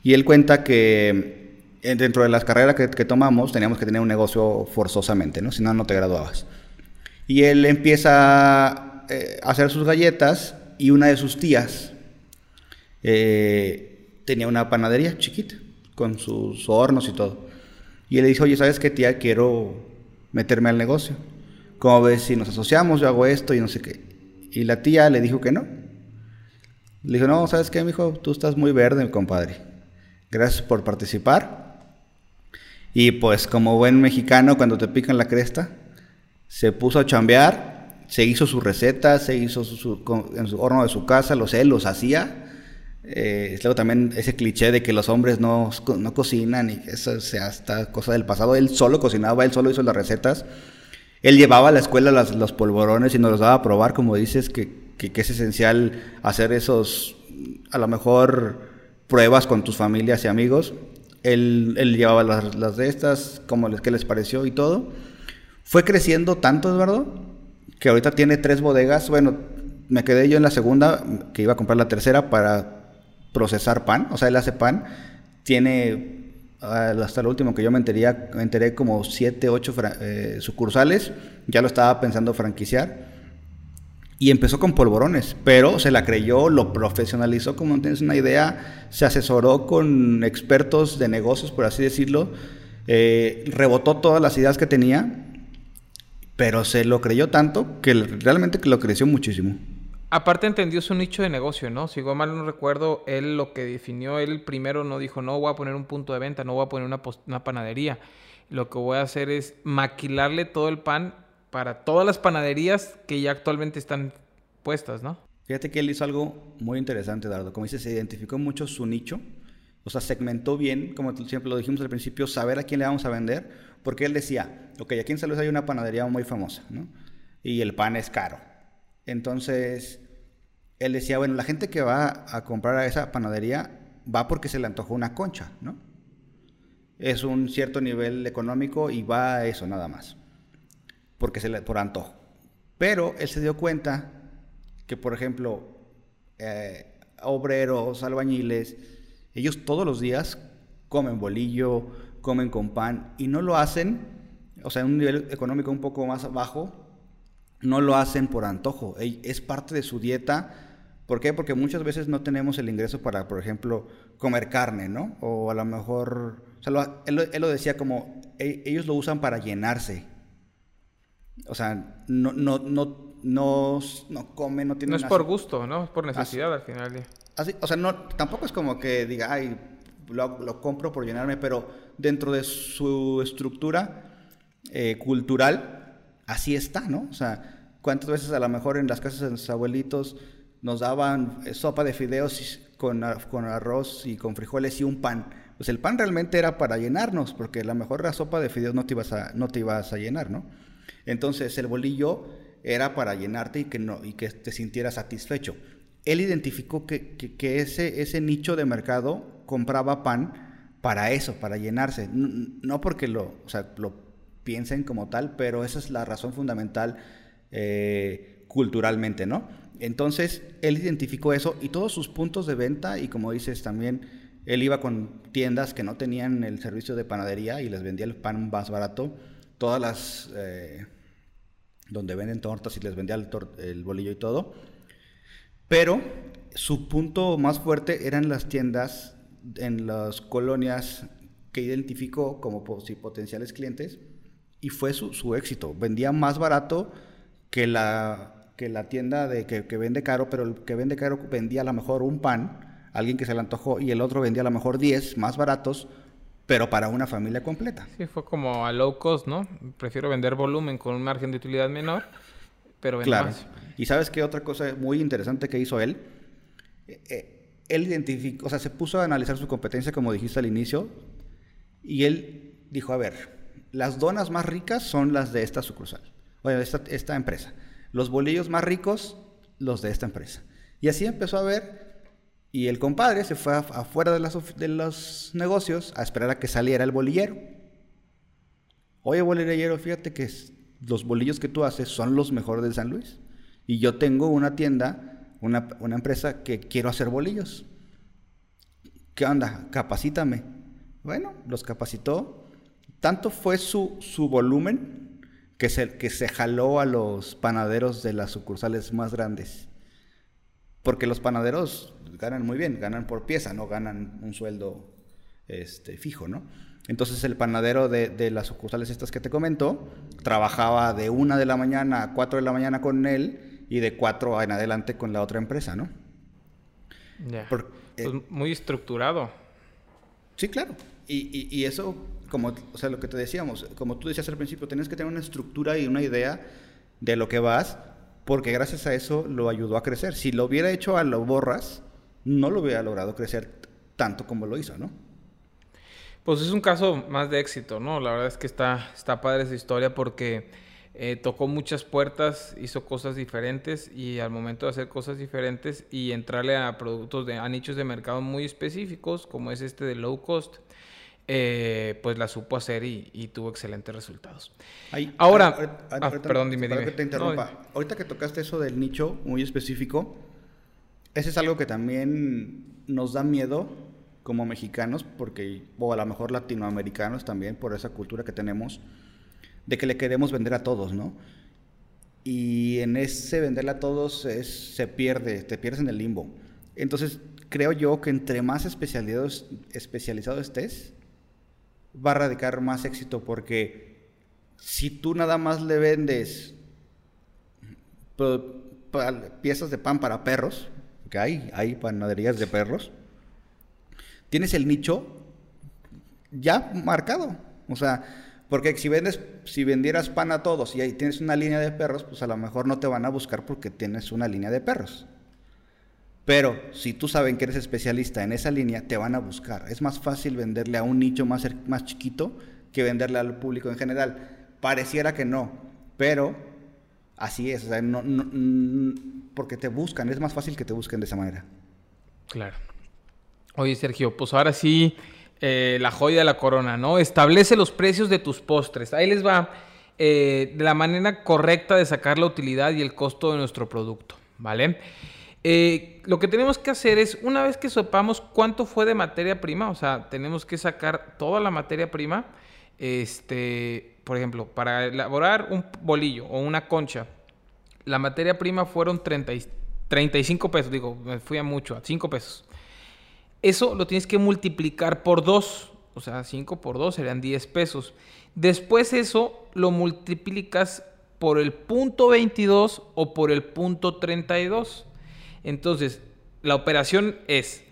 Y él cuenta que eh, dentro de las carreras que, tomamos teníamos que tener un negocio forzosamente, ¿no? Si no, no te graduabas. Y él empieza eh, a hacer sus galletas y una de sus tías eh, tenía una panadería chiquita con sus hornos y todo. Y él le dice, oye, ¿sabes qué, tía? Quiero meterme al negocio. ¿Cómo ves si nos asociamos? Yo hago esto y no sé qué. Y la tía le dijo que no le dijo, no, ¿sabes qué, mijo? Tú estás muy verde, compadre. Gracias por participar. Y pues como buen mexicano, cuando te pican la cresta, se puso a chambear, se hizo su receta, se hizo su, en su horno de su casa, los él los hacía. Eh, luego también ese cliché de que los hombres no, no cocinan y eso sea hasta cosa del pasado. Él solo cocinaba, él solo hizo las recetas. Él llevaba a la escuela los polvorones y nos los daba a probar, como dices, que es esencial hacer esos, a lo mejor, pruebas con tus familias y amigos. Él, llevaba las, de estas, como les, qué les pareció y todo. Fue creciendo tanto, Eduardo, que ahorita tiene tres bodegas. Bueno, me quedé yo en la segunda, que iba a comprar la tercera para procesar pan. O sea, él hace pan. Tiene, hasta lo último que yo me enteré, como siete, ocho eh, sucursales. Ya lo estaba pensando franquiciar. Y empezó con polvorones, pero se la creyó, lo profesionalizó, como tienes una idea, se asesoró con expertos de negocios, por así decirlo, eh, rebotó todas las ideas que tenía, pero se lo creyó tanto que realmente lo creció muchísimo. Aparte entendió su nicho de negocio, ¿no? Si mal no recuerdo, él lo que definió, él primero no dijo, no voy a poner un punto de venta, no voy a poner una, panadería. Lo que voy a hacer es maquilarle todo el pan para todas las panaderías que ya actualmente están puestas, ¿no? Fíjate que él hizo algo muy interesante, Dardo. Como dice, se identificó mucho su nicho, o sea, segmentó bien, como siempre lo dijimos al principio, saber a quién le vamos a vender, porque él decía, ok, aquí en San hay una panadería muy famosa, ¿no? Y el pan es caro. Entonces, él decía, bueno, la gente que va a comprar a esa panadería va porque se le antojó una concha, ¿no? Es un cierto nivel económico y va a eso nada más porque se le, por antojo. Pero él se dio cuenta que, por ejemplo, eh, obreros, albañiles, ellos todos los días comen bolillo, comen con pan y no lo hacen, o sea, en un nivel económico un poco más bajo, no lo hacen por antojo, es parte de su dieta. ¿Por qué? Porque muchas veces no tenemos el ingreso para, por ejemplo, comer carne, ¿no? O a lo mejor, o sea, él, él, lo decía como, ellos lo usan para llenarse, o sea, no, no, no, no, no come, no tiene... No es por gusto, ¿no? Es por necesidad al final. Así, o sea, no, tampoco es como que diga, ay, lo, lo compro por llenarme, pero dentro de su estructura eh, cultural, así está, ¿no? O sea, ¿cuántas veces a lo mejor en las casas de sus abuelitos nos daban eh, sopa de fideos con, con arroz y con frijoles y un pan? Pues el pan realmente era para llenarnos, porque a lo mejor la sopa de fideos no te ibas a, no te ibas a llenar, ¿no? Entonces el bolillo era para llenarte y que, no, y que te sintieras satisfecho. Él identificó que, ese, ese nicho de mercado compraba pan para eso, para llenarse. No, porque lo, o sea, lo piensen como tal, pero esa es la razón fundamental eh, culturalmente, ¿no? Entonces, él identificó eso y todos sus puntos de venta, y como dices también, él iba con tiendas que no tenían el servicio de panadería y les vendía el pan más barato. Todas las eh, donde venden tortas y les vendía el, bolillo y todo. Pero su punto más fuerte eran las tiendas en las colonias que identificó como potenciales clientes y fue su, éxito. Vendía más barato que la, que la tienda de que, vende caro, pero el que vende caro vendía a lo mejor un pan, alguien que se le antojó, y el otro vendía a lo mejor 10 más baratos, pero para una familia completa. Sí, fue como a low cost, ¿no? Prefiero vender volumen con un margen de utilidad menor, pero vende claro. Y sabes qué otra cosa muy interesante que hizo él? Eh, eh, él identificó, o sea, se puso a analizar su competencia, como dijiste al inicio, y él dijo, a ver, las donas más ricas son las de esta sucursal, o de esta, empresa. Los bolillos más ricos, los de esta empresa. Y así empezó a ver, y el compadre se fue afuera de, de los negocios a esperar a que saliera el bolillero. Oye, bolillero, fíjate que los bolillos que tú haces son los mejores de San Luis. Y yo tengo una tienda, una, empresa que quiero hacer bolillos. ¿Qué onda? Capacítame. Bueno, los capacitó. Tanto fue su, su volumen que se, que se jaló a los panaderos de las sucursales más grandes. Porque los panaderos ganan muy bien, ganan por pieza, no ganan un sueldo este, fijo, ¿no? Entonces el panadero de, las sucursales estas que te comento trabajaba de una de la mañana a cuatro de la mañana con él y de cuatro en adelante con la otra empresa, ¿no? Ya. Pues eh, muy estructurado. Sí, claro. Y, y, eso, como, o sea, lo que te decíamos, como tú decías al principio, tienes que tener una estructura y una idea de lo que vas, porque gracias a eso lo ayudó a crecer. Si lo hubiera hecho a lo borras, no lo hubiera logrado crecer tanto como lo hizo, ¿no? Pues es un caso más de éxito, ¿no? La verdad es que está, está padre esa historia porque eh, tocó muchas puertas, hizo cosas diferentes y al momento de hacer cosas diferentes y entrarle a productos, de, a nichos de mercado muy específicos, como es este de low cost, eh, pues la supo hacer y, tuvo excelentes resultados. Ahora, ah, perdón, dime, dime. Que te interrumpa. ahorita que tocaste eso del nicho muy específico, ese es algo que también nos da miedo como mexicanos, porque, o a lo mejor latinoamericanos también, por esa cultura que tenemos de que le queremos vender a todos, ¿no? Y en ese venderle a todos es, se pierde, te pierdes en el limbo. Entonces, creo yo que entre más especializados, especializado estés, va a radicar más éxito porque si tú nada más le vendes piezas de pan para perros, que hay, hay panaderías de perros, tienes el nicho ya marcado. O sea, porque si vendes, si vendieras pan a todos y ahí tienes una línea de perros, pues a lo mejor no te van a buscar porque tienes una línea de perros. Pero si tú saben que eres especialista en esa línea, te van a buscar. Es más fácil venderle a un nicho más, más chiquito que venderle al público en general. Pareciera que no, pero así es. porque te buscan, es más fácil que te busquen de esa manera. Claro. Oye, Sergio, pues ahora sí eh, la joya de la corona, ¿no? Establece los precios de tus postres. Ahí les va eh, la manera correcta de sacar la utilidad y el costo de nuestro producto, ¿vale? Eh, lo que tenemos que hacer es, una vez que sepamos cuánto fue de materia prima, o sea, tenemos que sacar toda la materia prima, este, por ejemplo, para elaborar un bolillo o una concha, la materia prima fueron 30, 35 pesos, digo, me fui a mucho, a 5 pesos. Eso lo tienes que multiplicar por 2. O sea, 5 por 2 serían 10 pesos. Después eso lo multiplicas por el punto 22 o por el punto 32. Entonces, la operación es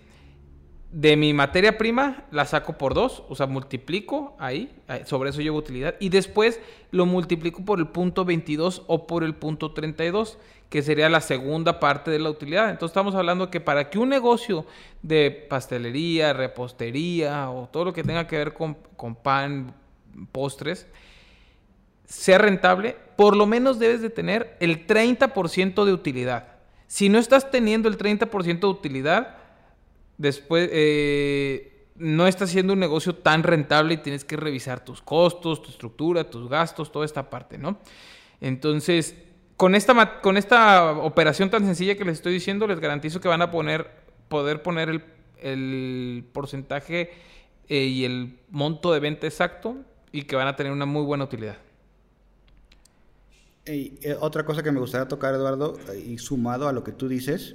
de mi materia prima la saco por 2, o sea, multiplico ahí, sobre eso llevo utilidad, y después lo multiplico por el punto 22 o por el punto 32, que sería la segunda parte de la utilidad. Entonces estamos hablando que para que un negocio de pastelería, repostería o todo lo que tenga que ver con, con pan, postres, sea rentable, por lo menos debes de tener el 30% de utilidad. Si no estás teniendo el 30% de utilidad, después eh, no está siendo un negocio tan rentable y tienes que revisar tus costos, tu estructura, tus gastos, toda esta parte, ¿no? Entonces, con esta, con esta operación tan sencilla que les estoy diciendo, les garantizo que van a poner, poder poner el, porcentaje eh, y el monto de venta exacto y que van a tener una muy buena utilidad. Eh, otra cosa que me gustaría tocar, Eduardo, y sumado a lo que tú dices,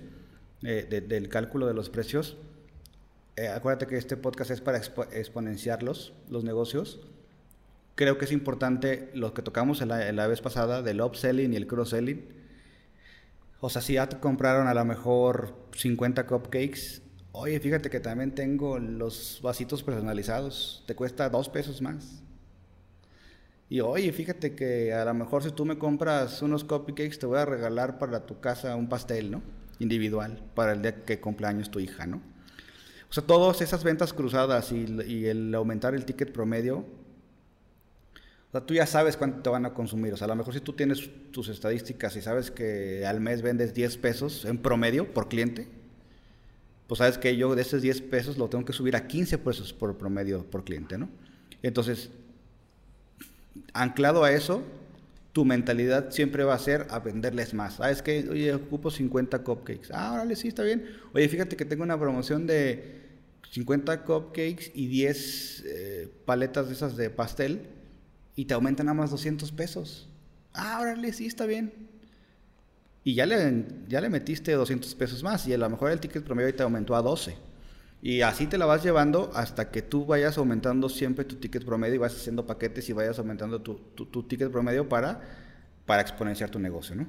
eh, del cálculo de los precios, eh, acuérdate que este podcast es para exponenciarlos, los negocios. Creo que es importante lo que tocamos en la, la vez pasada del upselling y el cross-selling. O sea, si ya te compraron a lo mejor 50 cupcakes, oye, fíjate que también tengo los vasitos personalizados, te cuesta dos pesos más. Y oye, fíjate que a lo mejor si tú me compras unos cupcakes, te voy a regalar para tu casa un pastel, ¿no? Individual, para el día que cumpleaños tu hija, ¿no? O sea, todas esas ventas cruzadas y, el aumentar el ticket promedio, o sea, tú ya sabes cuánto te van a consumir. O sea, a lo mejor si tú tienes tus estadísticas y sabes que al mes vendes 10 pesos en promedio por cliente, pues sabes que yo de esos 10 pesos lo tengo que subir a 15 pesos por promedio por cliente, ¿no? Entonces, anclado a eso, tu mentalidad siempre va a ser a venderles más. Ah, es que, oye, ocupo 50 cupcakes. Ah, órale, sí, está bien. Oye, fíjate que tengo una promoción de 50 cupcakes y 10 eh, paletas de esas de pastel y te aumentan nada más 200 pesos. Ah, órale, sí, está bien. Y ya le, ya le metiste 200 pesos más y a lo mejor el ticket promedio te aumentó a 12. Y así te la vas llevando hasta que tú vayas aumentando siempre tu ticket promedio y vas haciendo paquetes y vayas aumentando tu, tu, ticket promedio para, para exponenciar tu negocio, ¿no?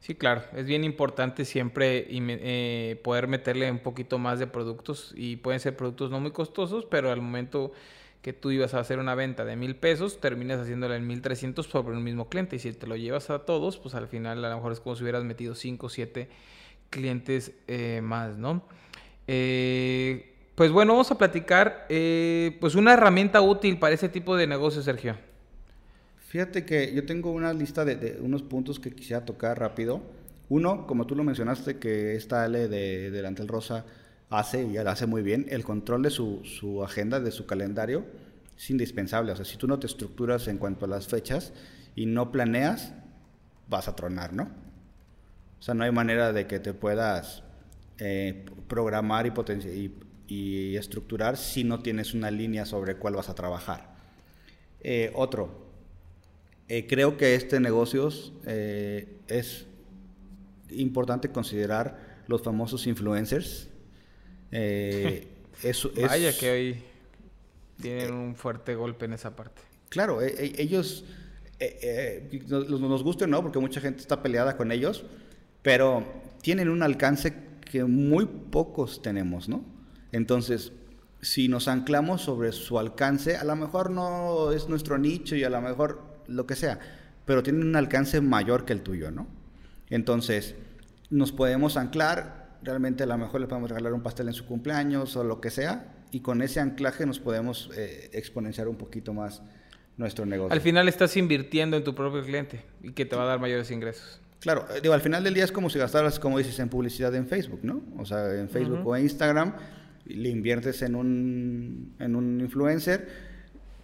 Sí, claro, es bien importante siempre eh, poder meterle un poquito más de productos y pueden ser productos no muy costosos, pero al momento que tú ibas a hacer una venta de mil pesos, terminas haciéndola en mil trescientos por el mismo cliente y si te lo llevas a todos, pues al final a lo mejor es como si hubieras metido cinco o siete clientes eh, más, ¿no? Eh, pues bueno, vamos a platicar eh, pues una herramienta útil para ese tipo de negocio, Sergio. Fíjate que yo tengo una lista de, unos puntos que quisiera tocar rápido. Uno, como tú lo mencionaste, que esta Ale de Delantel Rosa hace, y hace muy bien, el control de su, su, agenda, de su calendario, es indispensable. O sea, si tú no te estructuras en cuanto a las fechas y no planeas, vas a tronar, ¿no? O sea, no hay manera de que te puedas eh, programar y, y, estructurar si no tienes una línea sobre cuál vas a trabajar. Eh, otro, eh, creo que este negocio es importante considerar los famosos influencers. Eso, Vaya que hoy tienen un fuerte golpe en esa parte. Claro, ellos, nos, nos guste o no, porque mucha gente está peleada con ellos, pero tienen un alcance que muy pocos tenemos, ¿no? Entonces, si nos anclamos sobre su alcance, a lo mejor no es nuestro nicho y a lo mejor lo que sea, pero tienen un alcance mayor que el tuyo, ¿no? Entonces, nos podemos anclar, realmente a lo mejor le podemos regalar un pastel en su cumpleaños o lo que sea, y con ese anclaje nos podemos eh, exponenciar un poquito más nuestro negocio. Al final estás invirtiendo en tu propio cliente y que te va a dar mayores ingresos. Claro, eh, digo, al final del día es como si gastaras, como dices, en publicidad en Facebook, ¿no? O sea, en Facebook o en Instagram, le inviertes en un, en un influencer.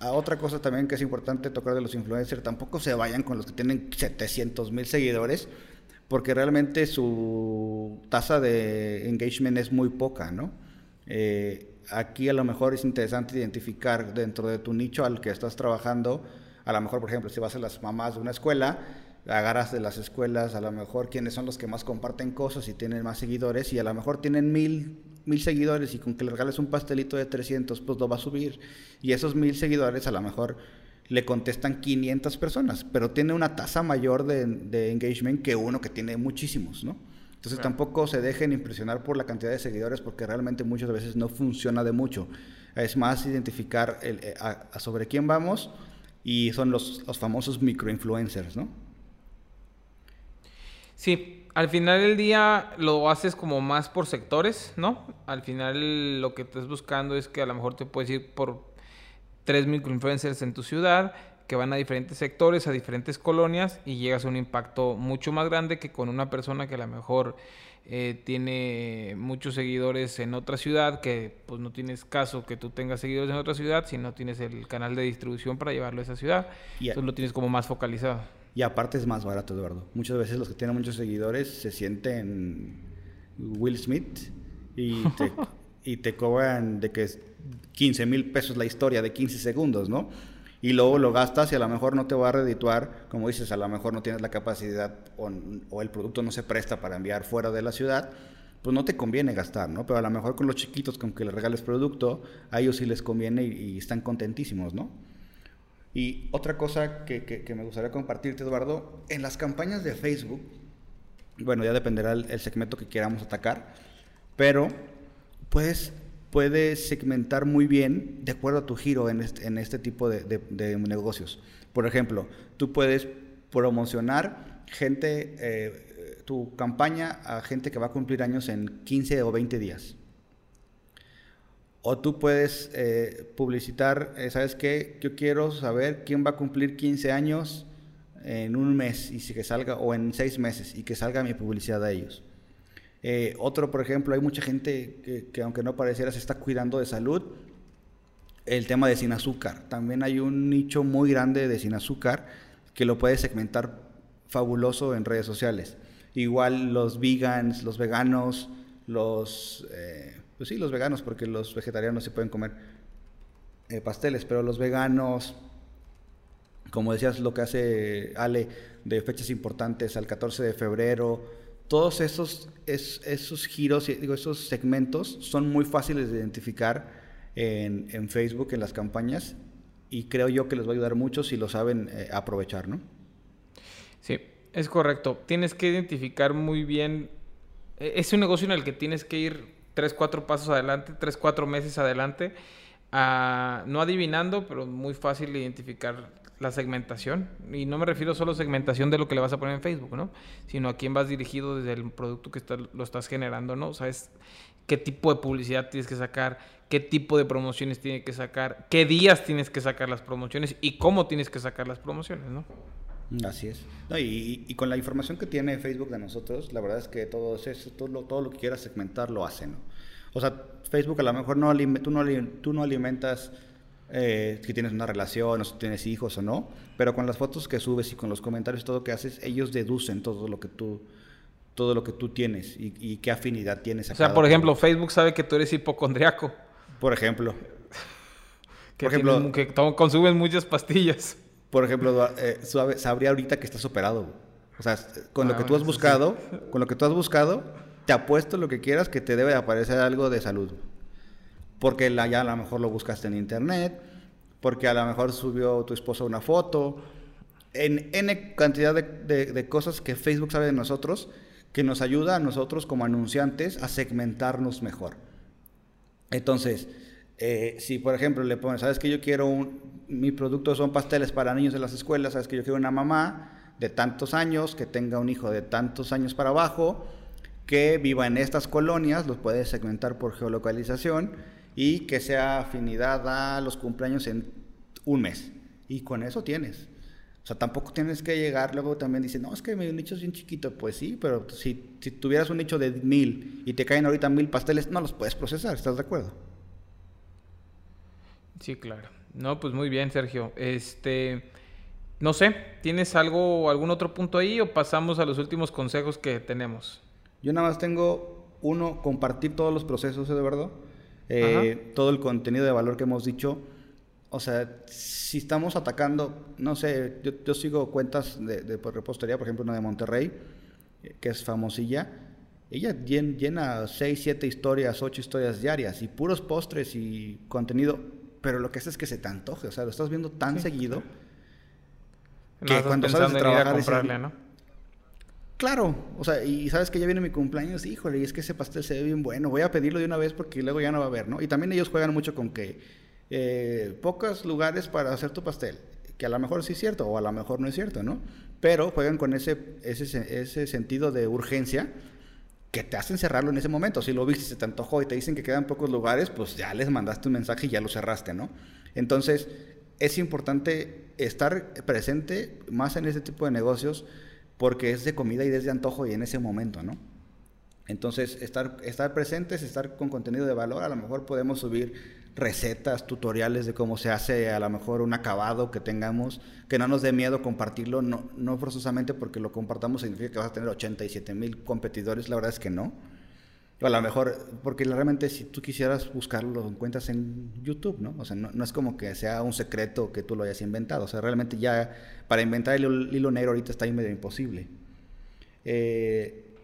A otra cosa también que es importante tocar de los influencers, tampoco se vayan con los que tienen 700 mil seguidores, porque realmente su tasa de engagement es muy poca, ¿no? Eh, aquí a lo mejor es interesante identificar dentro de tu nicho al que estás trabajando, a lo mejor, por ejemplo, si vas a las mamás de una escuela, agarras de las escuelas a lo mejor quiénes son los que más comparten cosas y tienen más seguidores y a lo mejor tienen mil, mil seguidores y con que le regales un pastelito de 300 pues lo va a subir y esos mil seguidores a lo mejor le contestan 500 personas pero tiene una tasa mayor de, engagement que uno que tiene muchísimos ¿no? entonces tampoco se dejen impresionar por la cantidad de seguidores porque realmente muchas veces no funciona de mucho es más identificar el, eh, sobre quién vamos y son los, los famosos microinfluencers, ¿no? Sí, al final del día lo haces como más por sectores, ¿no? Al final lo que estás buscando es que a lo mejor te puedes ir por tres microinfluencers en tu ciudad que van a diferentes sectores, a diferentes colonias y llegas a un impacto mucho más grande que con una persona que a lo mejor eh, tiene muchos seguidores en otra ciudad, que pues no tienes caso que tú tengas seguidores en otra ciudad si no tienes el canal de distribución para llevarlo a esa ciudad. Entonces lo tienes como más focalizado. Y aparte es más barato, Eduardo. Muchas veces los que tienen muchos seguidores se sienten Will Smith y te, y te cobran de que es 15 mil pesos la historia de 15 segundos, ¿no? Y luego lo gastas y a lo mejor no te va a redituar, como dices, a lo mejor no tienes la capacidad o, o el producto no se presta para enviar fuera de la ciudad, pues no te conviene gastar, ¿no? Pero a lo mejor con los chiquitos, con que les regales producto, a ellos sí les conviene y, están contentísimos, ¿no? Y otra cosa que, que, me gustaría compartirte, Eduardo, en las campañas de Facebook, bueno, ya dependerá el, segmento que queramos atacar, pero puedes, puedes segmentar muy bien de acuerdo a tu giro en este, tipo de, de, negocios. Por ejemplo, tú puedes promocionar gente... Eh, tu campaña a gente que va a cumplir años en 15 o 20 días. O tú puedes eh, publicitar, eh, ¿sabes qué? Yo quiero saber quién va a cumplir 15 años en un mes y si que salga, o en seis meses y que salga mi publicidad a ellos. Eh, otro, por ejemplo, hay mucha gente que, que, aunque no pareciera se está cuidando de salud. El tema de sin azúcar. También hay un nicho muy grande de sin azúcar que lo puedes segmentar fabuloso en redes sociales. Igual los vegans, los veganos, los... Eh, pues sí, los veganos, porque los vegetarianos se pueden comer eh, pasteles, pero los veganos, como decías, lo que hace Ale de fechas importantes al 14 de febrero, todos esos, esos giros, digo, esos segmentos son muy fáciles de identificar en, en, Facebook, en las campañas, y creo yo que les va a ayudar mucho si lo saben eh, aprovechar, ¿no? Sí, es correcto. Tienes que identificar muy bien. E, es un negocio en el que tienes que ir tres, cuatro pasos adelante, tres, cuatro meses adelante. no adivinando, pero muy fácil identificar la segmentación. Y no me refiero solo a segmentación de lo que le vas a poner en Facebook, ¿no? Sino a quién vas dirigido desde el producto que lo estás generando, ¿no? Sabes qué tipo de publicidad tienes que sacar, qué tipo de promociones tienes que sacar, qué días tienes que sacar las promociones y cómo tienes que sacar las promociones, ¿no? Así es. y, con la información que tiene Facebook de nosotros, la verdad es que todo eso, todo lo, todo lo que quieras segmentar lo hace, ¿no? O sea, Facebook a lo mejor no, tú, no, tú no alimentas eh, que tienes una relación o si tienes hijos o no, pero con las fotos que subes y con los comentarios, todo lo que haces, ellos deducen todo lo que tú, todo lo que tú tienes y, qué afinidad tienes. A o sea, por ejemplo, Facebook sabe que tú eres hipocondriaco. Por ejemplo. que, por ejemplo, que consumes muchas pastillas por ejemplo, eh, sabría ahorita que estás operado. O sea, con lo ah, que tú has buscado, con lo que tú has buscado, te apuesto lo que quieras que te debe aparecer algo de salud. Porque la, ya a lo mejor lo buscaste en internet, porque a lo mejor subió tu esposa una foto, en N cantidad de, de, cosas que Facebook sabe de nosotros, que nos ayuda a nosotros como anunciantes a segmentarnos mejor. Entonces, eh, si por ejemplo le pones, sabes que yo quiero un, mi producto son pasteles para niños de las escuelas, sabes que yo quiero una mamá de tantos años, que tenga un hijo de tantos años para abajo, que viva en estas colonias, los puedes segmentar por geolocalización y que sea afinidad a los cumpleaños en un mes. Y con eso tienes. O sea, tampoco tienes que llegar, luego también dicen, no, es que mi nicho es bien chiquito. Pues sí, pero si, si tuvieras un nicho de mil y te caen ahorita mil pasteles, no los puedes procesar, ¿estás de acuerdo? Sí, claro. No, pues muy bien, Sergio. Este, no sé, ¿tienes algo, algún otro punto ahí o pasamos a los últimos consejos que tenemos? Yo nada más tengo uno, compartir todos los procesos, Eduardo, eh, todo el contenido de valor que hemos dicho. O sea, si estamos atacando, no sé, yo, sigo cuentas de, de, repostería, por ejemplo, una de Monterrey, que es famosilla. Ella llena 6, 7 historias, 8 historias diarias y puros postres y contenido pero lo que hace es que se te antoje, o sea, lo estás viendo tan seguido que cuando sales de trabajar comprarle, ¿no? Claro, o sea, y sabes que ya viene mi cumpleaños, híjole, y es que ese pastel se ve bien bueno, voy a pedirlo de una vez porque luego ya no va a haber, ¿no? Y también ellos juegan mucho con que eh, pocos lugares para hacer tu pastel, que a lo mejor sí es cierto o a lo mejor no es cierto, ¿no? Pero juegan con ese, ese, ese sentido de urgencia que te hacen cerrarlo en ese momento. Si lo viste, se te antojó y te dicen que quedan pocos lugares, pues ya les mandaste un mensaje y ya lo cerraste, ¿no? Entonces, es importante estar presente más en ese tipo de negocios porque es de comida y desde antojo y en ese momento, ¿no? Entonces, estar, estar presentes, estar con contenido de valor, a lo mejor podemos subir recetas, tutoriales de cómo se hace a lo mejor un acabado que tengamos, que no nos dé miedo compartirlo, no, no forzosamente porque lo compartamos significa que vas a tener 87 mil competidores, la verdad es que no. O a lo mejor, porque realmente si tú quisieras buscarlo, lo encuentras en YouTube, ¿no? O sea, no, es como que sea un secreto que tú lo hayas inventado. O sea, realmente ya para inventar el hilo negro ahorita está ahí medio imposible. Eh,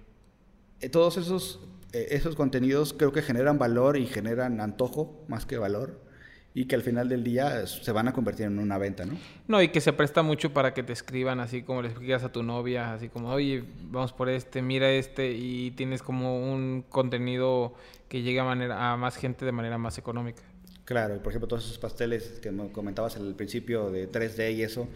todos esos, eh, esos contenidos creo que generan valor y generan antojo más que valor y que al final del día se van a convertir en una venta, ¿no? No, y que se presta mucho para que te escriban así como le explicas a tu novia, así como, oye, vamos por este, mira este, y tienes como un contenido que llegue a, manera, a más gente de manera más económica. Claro, y por ejemplo todos esos pasteles que me comentabas al principio de 3D y eso,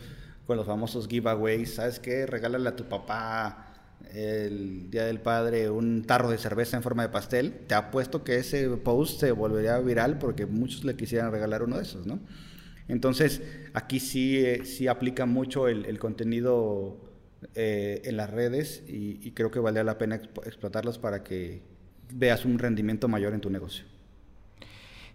con los famosos giveaways, ¿sabes qué? Regálale a tu papá el Día del Padre un tarro de cerveza en forma de pastel, te apuesto que ese post se volvería viral porque muchos le quisieran regalar uno de esos, ¿no? Entonces, aquí sí, eh, sí aplica mucho el, contenido eh, en las redes y, creo que valdría la pena explotarlos para que veas un rendimiento mayor en tu negocio.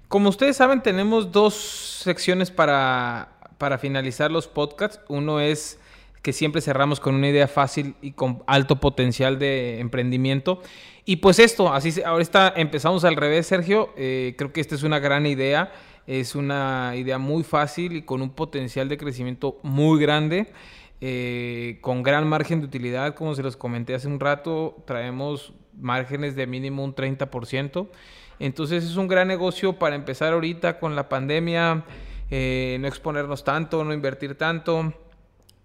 Como ustedes saben, tenemos dos secciones para, para finalizar los podcasts. Uno es que siempre cerramos con una idea fácil y con alto potencial de emprendimiento. Y pues esto, así ahora empezamos al revés, Sergio. Eh, creo que esta es una gran idea. Es una idea muy fácil y con un potencial de crecimiento muy grande. Eh, con gran margen de utilidad, como se los comenté hace un rato, traemos márgenes de mínimo un 30%. Entonces es un gran negocio para empezar ahorita con la pandemia, eh, no exponernos tanto, no invertir tanto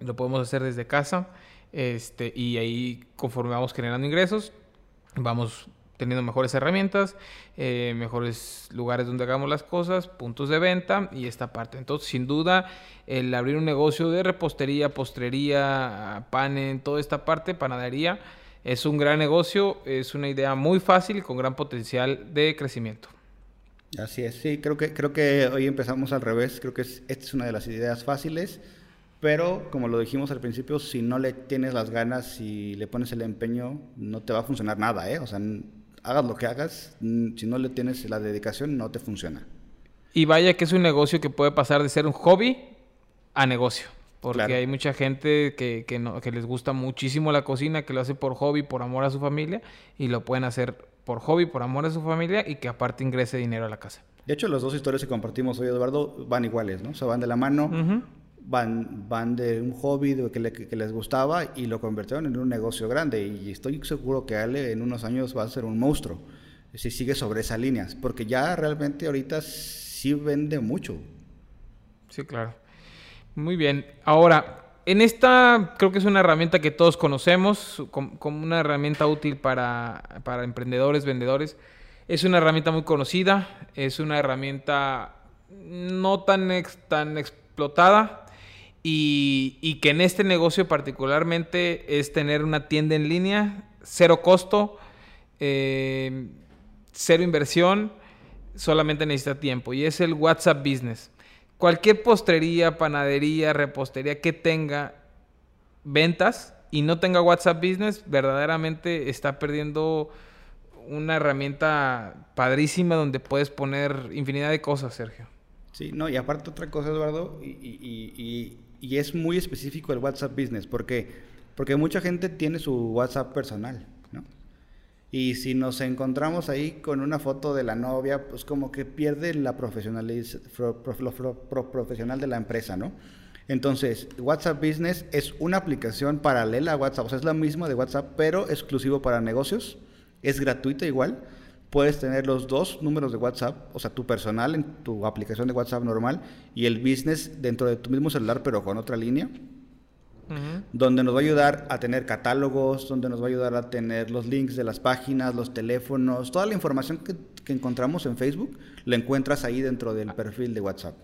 lo podemos hacer desde casa este, y ahí conforme vamos generando ingresos, vamos teniendo mejores herramientas, eh, mejores lugares donde hagamos las cosas, puntos de venta y esta parte. Entonces, sin duda, el abrir un negocio de repostería, postrería, panen, toda esta parte, panadería, es un gran negocio, es una idea muy fácil con gran potencial de crecimiento. Así es, sí, creo que, creo que hoy empezamos al revés, creo que esta es una de las ideas fáciles pero, como lo dijimos al principio, si no le tienes las ganas y le pones el empeño, no te va a funcionar nada, ¿eh? O sea, hagas lo que hagas, si no le tienes la dedicación, no te funciona. Y vaya que es un negocio que puede pasar de ser un hobby a negocio. Porque hay mucha gente que, que, no, que les gusta muchísimo la cocina, que lo hace por hobby, por amor a su familia, y lo pueden hacer por hobby, por amor a su familia, y que aparte ingrese dinero a la casa. De hecho, las dos historias que compartimos hoy, Eduardo, van iguales, ¿no? O sea, van de la mano van, van de un hobby que, les gustaba y lo convirtieron en un negocio grande. Y estoy seguro que Ale en unos años va a ser un monstruo si sigue sobre esas líneas, porque ya realmente ahorita sí vende mucho. Sí, claro. Muy bien. Ahora, en esta creo que es una herramienta que todos conocemos como, una herramienta útil para, para emprendedores, vendedores. Es una herramienta muy conocida, es una herramienta no tan, tan explotada, y, que en este negocio particularmente es tener una tienda en línea, cero costo, eh, cero inversión, solamente necesita tiempo y es el WhatsApp Business. Cualquier postrería, panadería, repostería que tenga ventas y no tenga WhatsApp Business, verdaderamente está perdiendo una herramienta padrísima donde puedes poner infinidad de cosas, Sergio. Sí, no, y aparte otra cosa, Eduardo, es muy específico el WhatsApp Business. ¿Por qué? Porque mucha gente tiene su WhatsApp personal, ¿no? Y si nos encontramos ahí con una foto de la novia, pues como que pierde la profesional de la empresa, ¿no? Entonces, WhatsApp Business es una aplicación paralela a WhatsApp, o sea, es la misma de WhatsApp, pero exclusivo para negocios. Es gratuita igual puedes tener los dos números de WhatsApp, o sea, tu personal en tu aplicación de WhatsApp normal y el business dentro de tu mismo celular, pero con otra línea. Donde nos va a ayudar a tener catálogos, donde nos va a ayudar a tener los links de las páginas, los teléfonos, toda la información que, que encontramos en Facebook, la encuentras ahí dentro del perfil de WhatsApp.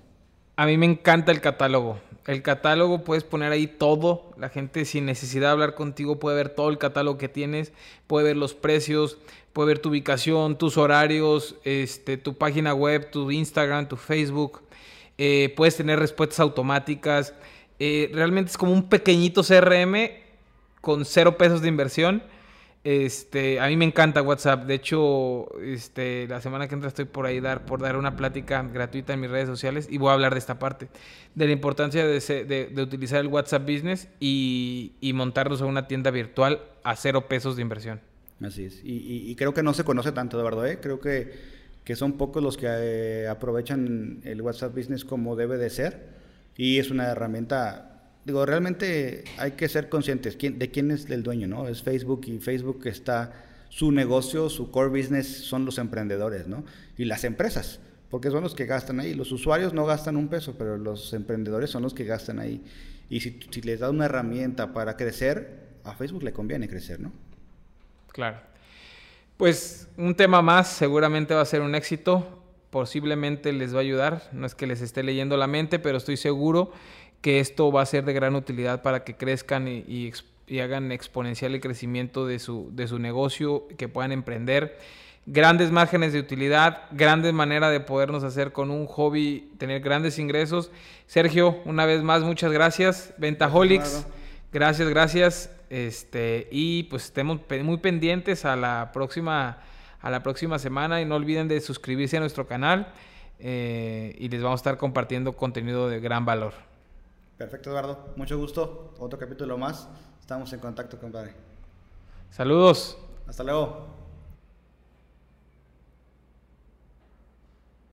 A mí me encanta el catálogo. El catálogo puedes poner ahí todo. La gente sin necesidad de hablar contigo puede ver todo el catálogo que tienes, puede ver los precios, puede ver tu ubicación, tus horarios, este, tu página web, tu Instagram, tu Facebook. Eh, puedes tener respuestas automáticas. Eh, realmente es como un pequeñito CRM con cero pesos de inversión este, a mí me encanta WhatsApp. De hecho, este, la semana que entra estoy por ahí dar, por dar una plática gratuita en mis redes sociales y voy a hablar de esta parte, de la importancia de, utilizar el WhatsApp Business y, montarnos a una tienda virtual a cero pesos de inversión. Así es. Y, creo que no se conoce tanto, Eduardo, ¿eh? Creo que, que son pocos los que eh, aprovechan el WhatsApp Business como debe de ser. Y es una herramienta, digo, realmente hay que ser conscientes de quién es el dueño, ¿no? Es Facebook y Facebook está, su negocio, su core business son los emprendedores, ¿no? Y las empresas porque son los que gastan ahí. Los usuarios no gastan un peso, pero los emprendedores son los que gastan ahí. Y si, les da una herramienta para crecer, a Facebook le conviene crecer, ¿no? Claro. Pues un tema más seguramente va a ser un éxito, posiblemente les va a ayudar, no es que les esté leyendo la mente, pero estoy seguro que esto va a ser de gran utilidad para que crezcan y, hagan exponencial el crecimiento de su, de su negocio, que puedan emprender. Grandes márgenes de utilidad, grandes maneras de podernos hacer con un hobby, tener grandes ingresos. Sergio, una vez más, muchas gracias. Ventaholics, gracias, gracias. Este, y pues estemos muy pendientes a la próxima, a la próxima semana y no olviden de suscribirse a nuestro canal eh, y les vamos a estar compartiendo contenido de gran valor. Perfecto, Eduardo. Mucho gusto. Otro capítulo más. Estamos en contacto, compadre. Saludos. Hasta luego.